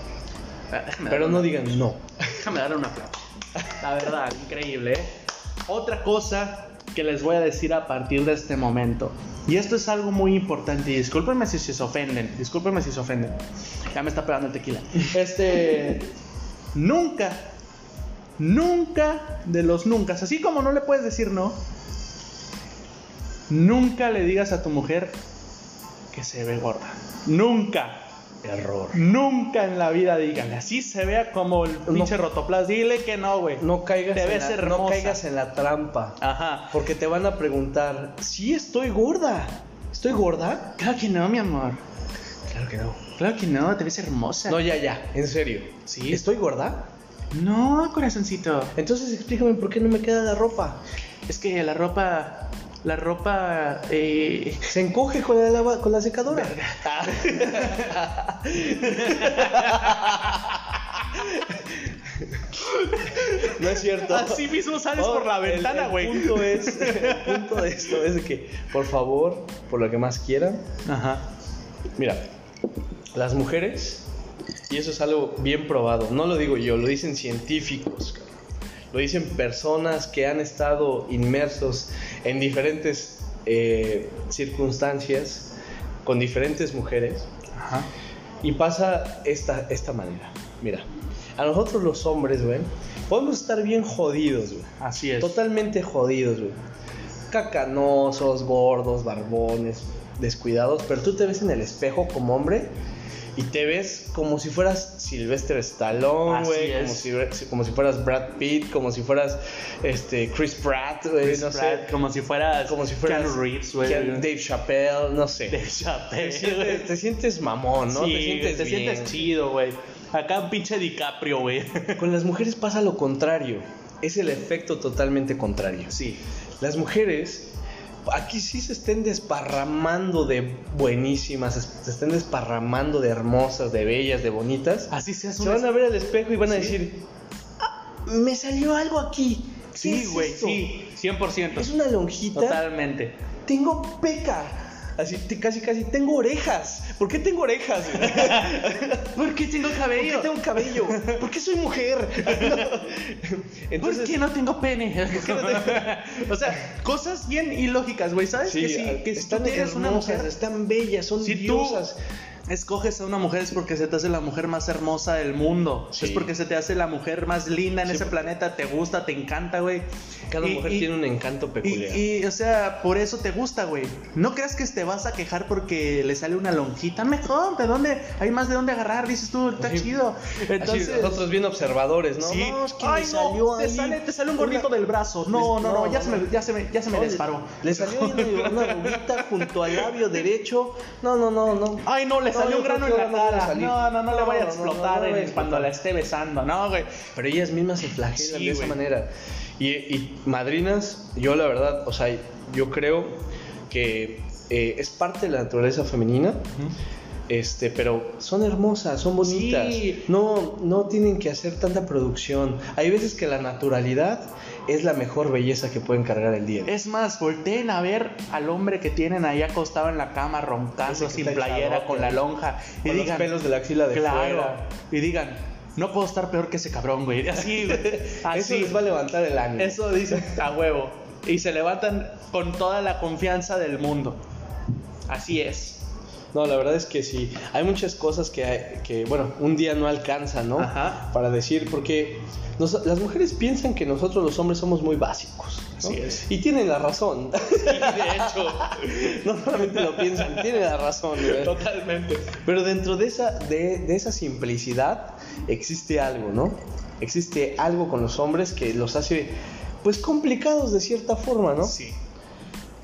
Speaker 1: Ah,
Speaker 2: Pero no
Speaker 1: una-
Speaker 2: digan no.
Speaker 1: Déjame darle un aplauso. La verdad, increíble, ¿eh? Otra cosa que les voy a decir a partir de este momento. Y esto es algo muy importante. Y discúlpenme si se ofenden. Discúlpenme si se ofenden. Ya me está pegando el tequila. Este. nunca. Nunca de los nunca. Así como no le puedes decir no. Nunca le digas a tu mujer que se ve gorda. Nunca.
Speaker 2: Error.
Speaker 1: Nunca en la vida díganle, así se vea como el pinche rotoplas. Dile que no, güey.
Speaker 2: No caigas,
Speaker 1: Te
Speaker 2: en
Speaker 1: ves
Speaker 2: la, no
Speaker 1: hermosa.
Speaker 2: caigas en la trampa.
Speaker 1: Ajá.
Speaker 2: Porque te van a preguntar, sí, estoy gorda. ¿Estoy gorda?
Speaker 1: Claro que no, mi amor.
Speaker 2: Claro que no.
Speaker 1: Claro que no, te ves hermosa.
Speaker 2: No, ya, ya, en serio.
Speaker 1: Sí.
Speaker 2: ¿Estoy gorda?
Speaker 1: No, corazoncito.
Speaker 2: Entonces explícame por qué no me queda la ropa.
Speaker 1: Es que la ropa. La ropa. Eh...
Speaker 2: Se encoge con la, lava- con la secadora. no es cierto.
Speaker 1: Así mismo sales
Speaker 2: Oh,
Speaker 1: por la
Speaker 2: el-
Speaker 1: ventana,
Speaker 2: el
Speaker 1: güey.
Speaker 2: punto es, el punto de esto es que, por favor, por lo que más quieran,
Speaker 1: Ajá.
Speaker 2: Mira, las mujeres, y eso es algo bien probado, no lo digo yo, lo dicen científicos. Lo dicen personas que han estado inmersos en diferentes eh, circunstancias con diferentes mujeres,
Speaker 1: Ajá.
Speaker 2: y pasa esta, esta manera. Mira, a nosotros los hombres, güey, podemos estar bien jodidos, güey.
Speaker 1: Así es.
Speaker 2: Totalmente jodidos, güey. Cacanosos, gordos, barbones, descuidados, pero tú te ves en el espejo como hombre y te ves como si fueras Sylvester Stallone, güey, como si, como si fueras Brad Pitt, como si fueras este Chris Pratt, güey, no
Speaker 1: Pratt,
Speaker 2: sé,
Speaker 1: como si fueras.
Speaker 2: como si fueras
Speaker 1: Keanu Reeves, güey.
Speaker 2: Dave Chappelle, no sé.
Speaker 1: Dave Chappelle,
Speaker 2: Te sientes, te sientes mamón, ¿no?
Speaker 1: Sí,
Speaker 2: te sientes,
Speaker 1: te
Speaker 2: bien.
Speaker 1: sientes chido, güey. Acá pinche DiCaprio, güey.
Speaker 2: Con las mujeres pasa lo contrario. Es el efecto totalmente contrario.
Speaker 1: Sí.
Speaker 2: Las mujeres aquí sí se estén desparramando de buenísimas, se estén desparramando de hermosas, de bellas, de bonitas.
Speaker 1: Así se hace
Speaker 2: Se van a ver al espejo y van a
Speaker 1: Sí.
Speaker 2: decir, "Ah, me salió algo aquí. ¿Qué
Speaker 1: Sí,
Speaker 2: es
Speaker 1: güey,
Speaker 2: esto?
Speaker 1: sí. 100%.
Speaker 2: Es una lonjita.
Speaker 1: Totalmente.
Speaker 2: tengo peca. Así, te- casi, casi, tengo orejas. ¿Por qué tengo orejas?
Speaker 1: ¿Por qué tengo
Speaker 2: ¿Por
Speaker 1: cabello?
Speaker 2: qué tengo cabello? ¿Por qué soy mujer? Entonces,
Speaker 1: ¿Por qué no tengo pene? o sea, cosas bien ilógicas, güey, ¿sabes?
Speaker 2: sí,
Speaker 1: que si, que si
Speaker 2: están
Speaker 1: tú tienes una mujer,
Speaker 2: están bellas, son
Speaker 1: si
Speaker 2: diosas.
Speaker 1: tú escoges a una mujer es porque se te hace la mujer más hermosa del mundo.
Speaker 2: Sí.
Speaker 1: Es porque se te hace la mujer más linda en
Speaker 2: Sí,
Speaker 1: ese planeta, te gusta, te encanta, güey.
Speaker 2: Cada
Speaker 1: Y-
Speaker 2: mujer
Speaker 1: y-
Speaker 2: tiene un encanto peculiar.
Speaker 1: y, o sea, por eso te gusta, güey. No creas que te vas a quejar porque le sale una lonjita. Mejor, ¿de dónde? Hay más de dónde agarrar, dices tú, está chido.
Speaker 2: Así,
Speaker 1: Entonces,
Speaker 2: nosotros bien observadores, ¿no?
Speaker 1: Sí.
Speaker 2: No, es que
Speaker 1: Ay, no, te sale, te sale un
Speaker 2: una-
Speaker 1: gordito del brazo. No, no, no,
Speaker 2: no,
Speaker 1: ya. Se me, ya, se me, ya se me
Speaker 2: No,
Speaker 1: disparó.
Speaker 2: Le salió una, una arruguita junto al labio derecho. No, no, no, no.
Speaker 1: Ay, no, le
Speaker 2: No,
Speaker 1: salió un grano en la cara. No, no, no, le vaya a explotar cuando la esté besando. No, güey.
Speaker 2: Pero ellas mismas se flagelan
Speaker 1: Sí,
Speaker 2: de esa manera. Y, y madrinas, yo la verdad, o sea, yo creo que eh, es parte de la naturaleza femenina. Este, pero son hermosas, son bonitas.
Speaker 1: Sí.
Speaker 2: No, no tienen que hacer tanta producción. Hay veces que la naturalidad es la mejor belleza que pueden cargar el día.
Speaker 1: Es más, volteen a ver al hombre que tienen ahí acostado en la cama roncando sin playera con la lonja y
Speaker 2: Con los
Speaker 1: digan,
Speaker 2: pelos de la axila de
Speaker 1: claro,
Speaker 2: fuera.
Speaker 1: y digan, no puedo estar peor que ese cabrón, güey. Así, güey.
Speaker 2: Eso
Speaker 1: Así.
Speaker 2: les va a levantar el ánimo.
Speaker 1: Eso dicen a huevo. Y se levantan con toda la confianza del mundo. Así es.
Speaker 2: No, la verdad es que sí. Hay muchas cosas que, hay- que bueno, un día no alcanza, ¿no?
Speaker 1: Ajá.
Speaker 2: Para decir, porque nos- las mujeres piensan que nosotros los hombres somos muy básicos. ¿no?
Speaker 1: Así es.
Speaker 2: Y tienen la razón.
Speaker 1: de hecho,
Speaker 2: no solamente lo piensan, tienen la razón. güey.
Speaker 1: totalmente.
Speaker 2: Pero dentro de esa, de, de esa simplicidad existe algo, ¿no? Existe algo con los hombres que los hace, pues, complicados de cierta forma, ¿no?
Speaker 1: Sí.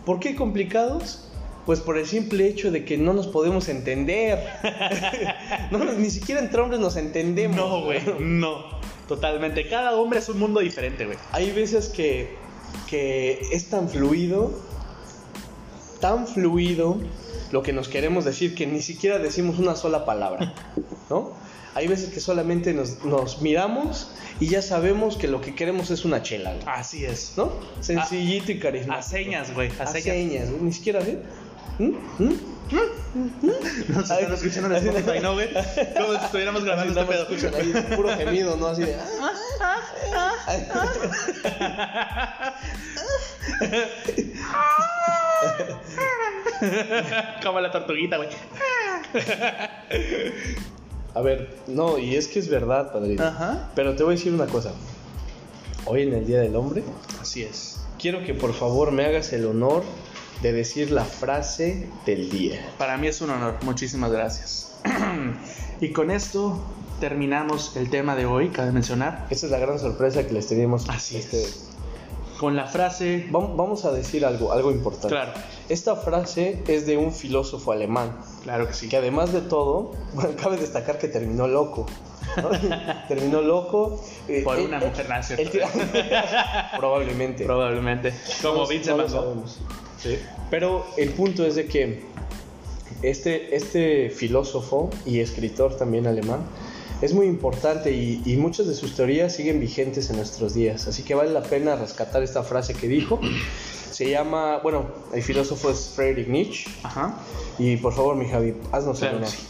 Speaker 2: ¿Por qué complicados? Pues por el simple hecho de que no nos podemos entender. no, ni siquiera entre hombres nos entendemos.
Speaker 1: No, güey, no. Totalmente. Cada hombre es un mundo diferente, güey.
Speaker 2: Hay veces que, que es tan fluido, tan fluido lo que nos queremos decir que ni siquiera decimos una sola palabra, ¿no? Hay veces que solamente nos, nos miramos y ya sabemos que lo que queremos es una chela, güey,
Speaker 1: Así es.
Speaker 2: ¿no? Sencillito y
Speaker 1: A
Speaker 2: carismático.
Speaker 1: señas, güey. A
Speaker 2: A
Speaker 1: señas.
Speaker 2: señas, güey, ni siquiera, ¿eh?
Speaker 1: Nos están escuchando en Spotify, ¿no, güey? Como si estuviéramos grabando este pedo.
Speaker 2: escuchan ahí puro gemido, ¿no? Así de...
Speaker 1: Como la tortuguita, güey.
Speaker 2: A ver, no, y es que es verdad, padrino.
Speaker 1: Ajá.
Speaker 2: Pero te voy a decir una cosa. Hoy en el Día del Hombre,
Speaker 1: Así es.
Speaker 2: quiero que por favor me hagas el honor de decir la frase del día.
Speaker 1: Para mí es un honor. Muchísimas gracias. y con esto terminamos el tema de hoy, cabe mencionar.
Speaker 2: Esa es la gran sorpresa que les teníamos.
Speaker 1: Así
Speaker 2: este,
Speaker 1: es. Con la frase.
Speaker 2: vam- Vamos a decir algo, algo importante.
Speaker 1: Claro,
Speaker 2: Esta frase es de un filósofo alemán,
Speaker 1: claro que sí.
Speaker 2: que además de todo, bueno, cabe destacar que terminó loco. ¿no? terminó loco. eh,
Speaker 1: Por
Speaker 2: él-
Speaker 1: una
Speaker 2: él-
Speaker 1: mujer nazi.
Speaker 2: Probablemente.
Speaker 1: Probablemente. Como
Speaker 2: No-
Speaker 1: Vincent
Speaker 2: no Pero el punto es de que este, este filósofo y escritor también alemán es muy importante y, y muchas de sus teorías siguen vigentes en nuestros días. Así que vale la pena rescatar esta frase que dijo. Se llama, bueno, el filósofo es Friedrich Nietzsche.
Speaker 1: Ajá.
Speaker 2: Y por favor, mi Javi, haznos
Speaker 1: Claro
Speaker 2: el
Speaker 1: que
Speaker 2: honor.
Speaker 1: sí.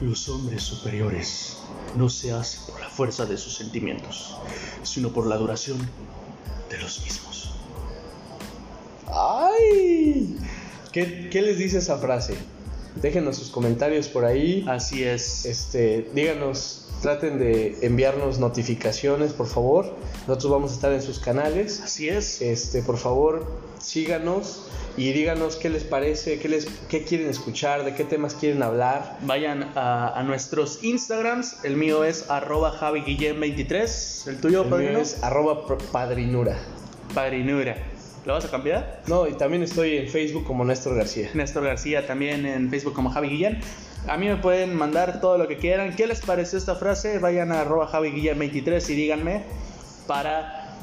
Speaker 1: Los hombres superiores no se hacen por la fuerza de sus sentimientos, sino por la duración de los mismos.
Speaker 2: ¡Ay! ¿Qué, qué les dice esa frase? Déjenos sus comentarios por ahí.
Speaker 1: Así es.
Speaker 2: Este, díganos, traten de enviarnos notificaciones, por favor. Nosotros vamos a estar en sus canales.
Speaker 1: Así es.
Speaker 2: Este, por favor, síganos y díganos qué les parece, qué les qué quieren escuchar, de qué temas quieren hablar.
Speaker 1: Vayan a, a nuestros Instagrams. El mío es arroba javiguillén23. El tuyo,
Speaker 2: El mío es arroba padrinura.
Speaker 1: Padrinura. ¿Lo vas a cambiar?
Speaker 2: No, y también estoy en Facebook como Néstor García.
Speaker 1: Néstor García también en Facebook como Javi Guillén. A mí me pueden mandar todo lo que quieran. ¿Qué les pareció esta frase? Vayan a arroba Javi Guillén 23 y díganme para,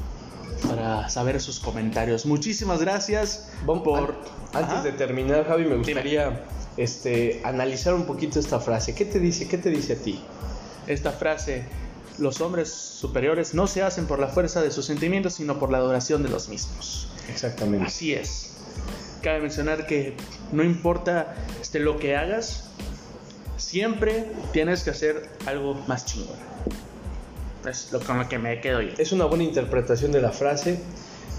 Speaker 1: para saber sus comentarios. Muchísimas gracias
Speaker 2: Vam-
Speaker 1: por...
Speaker 2: an- Antes
Speaker 1: Ajá.
Speaker 2: de terminar, Javi, me gustaría este, analizar un poquito esta frase. ¿Qué te dice? ¿Qué te dice a ti?
Speaker 1: esta frase. Los hombres superiores no se hacen por la fuerza de sus sentimientos, sino por la adoración de los mismos.
Speaker 2: Exactamente.
Speaker 1: Así es. Cabe mencionar que no importa este, lo que hagas, siempre tienes que hacer algo más chingón. Es lo con lo que me quedo yo.
Speaker 2: Es una buena interpretación de la frase.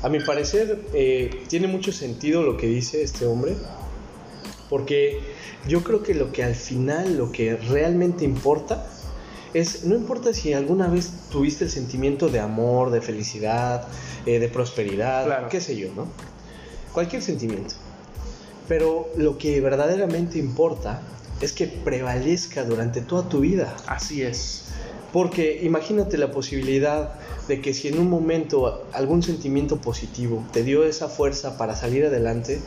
Speaker 2: A mi parecer, eh, tiene mucho sentido lo que dice este hombre, porque yo creo que lo que al final, lo que realmente importa, es, no importa si alguna vez tuviste el sentimiento de amor, de felicidad, eh, de prosperidad,
Speaker 1: Claro.
Speaker 2: qué sé yo, ¿no? Cualquier sentimiento. Pero lo que verdaderamente importa es que prevalezca durante toda tu vida.
Speaker 1: Así es.
Speaker 2: Porque imagínate la posibilidad de que si en un momento algún sentimiento positivo te dio esa fuerza para salir adelante,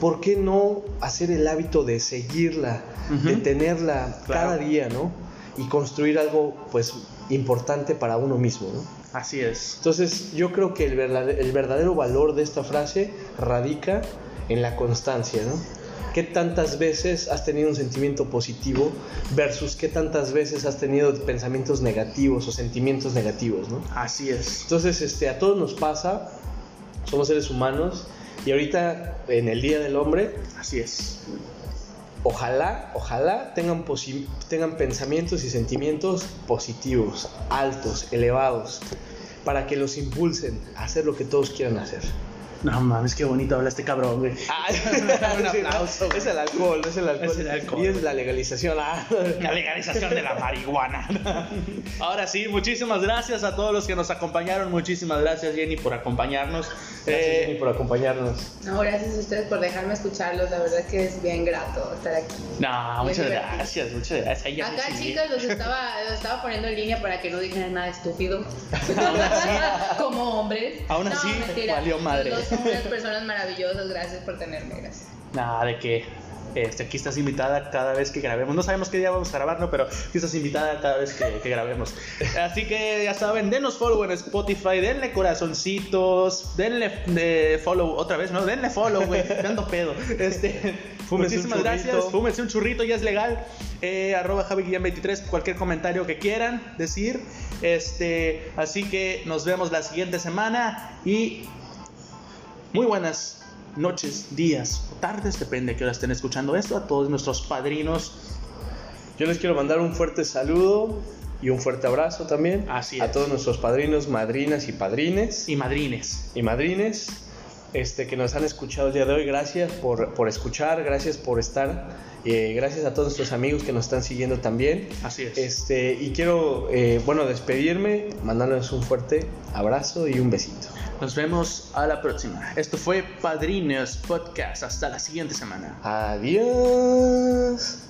Speaker 2: ¿por qué no hacer el hábito de seguirla, de tenerla
Speaker 1: Claro.
Speaker 2: cada día, ¿no? Y construir algo pues importante para uno mismo, ¿no?
Speaker 1: Así es.
Speaker 2: Entonces yo creo que el verdadero, el verdadero valor de esta frase radica en la constancia, ¿no? ¿Qué tantas veces has tenido un sentimiento positivo versus qué tantas veces has tenido pensamientos negativos o sentimientos negativos, ¿no?
Speaker 1: Así es.
Speaker 2: Entonces, este, a todos nos pasa, somos seres humanos y ahorita en el Día del Hombre,
Speaker 1: Así es.
Speaker 2: Ojalá, ojalá tengan, tengan pensamientos y sentimientos positivos, altos, elevados, para que los impulsen a hacer lo que todos quieran hacer.
Speaker 1: No mames, qué bonito habla este cabrón, güey.
Speaker 2: un
Speaker 1: aplauso.
Speaker 2: Es el alcohol, es el alcohol.
Speaker 1: Es el alcohol.
Speaker 2: Y es la legalización. ah.
Speaker 1: La legalización de la marihuana. Ahora sí, muchísimas gracias a todos los que nos acompañaron. Muchísimas gracias, Jenny, por acompañarnos.
Speaker 2: Gracias,
Speaker 1: Eh,
Speaker 2: Jenny, por acompañarnos.
Speaker 4: No, gracias a ustedes por dejarme escucharlos. La verdad que es bien grato estar aquí.
Speaker 1: no, muchas
Speaker 4: divertido.
Speaker 1: gracias, muchas gracias.
Speaker 4: Acá, chicas, los estaba, los estaba poniendo en línea para que no dijeran nada estúpido.
Speaker 1: Aún así,
Speaker 4: Como hombres.
Speaker 1: Aún
Speaker 4: No,
Speaker 1: así,
Speaker 4: mentira.
Speaker 1: valió madre.
Speaker 4: Los son unas personas maravillosas. Gracias por tenerme. Gracias.
Speaker 1: Nada de que este, aquí estás invitada cada vez que grabemos. No sabemos qué día vamos a grabar, ¿no? Pero aquí estás invitada cada vez que, que grabemos. Así que ya saben, denos follow en Spotify, denle corazoncitos, denle de follow otra vez, ¿no? Denle follow, güey. Dando pedo. Este,
Speaker 2: Fúmense
Speaker 1: muchísimas gracias. Fúmense un churrito, ya es legal. Eh, arroba Javi23, cualquier comentario que quieran decir. Este, así que nos vemos la siguiente semana y muy buenas noches, días o tardes, depende de qué hora estén escuchando esto, a todos nuestros padrinos.
Speaker 2: Yo les quiero mandar un fuerte saludo y un fuerte abrazo también
Speaker 1: Así
Speaker 2: a todos nuestros padrinos, madrinas y padrines
Speaker 1: y madrines.
Speaker 2: y madrines este, que nos han escuchado el día de hoy. Gracias por, por escuchar, gracias por estar, eh, gracias a todos nuestros amigos que nos están siguiendo también.
Speaker 1: Así es.
Speaker 2: Este, y quiero, eh, bueno, despedirme, mandándoles un fuerte abrazo y un besito.
Speaker 1: Nos vemos a la próxima. Esto fue Padrinos Podcast. Hasta la siguiente semana.
Speaker 2: Adiós.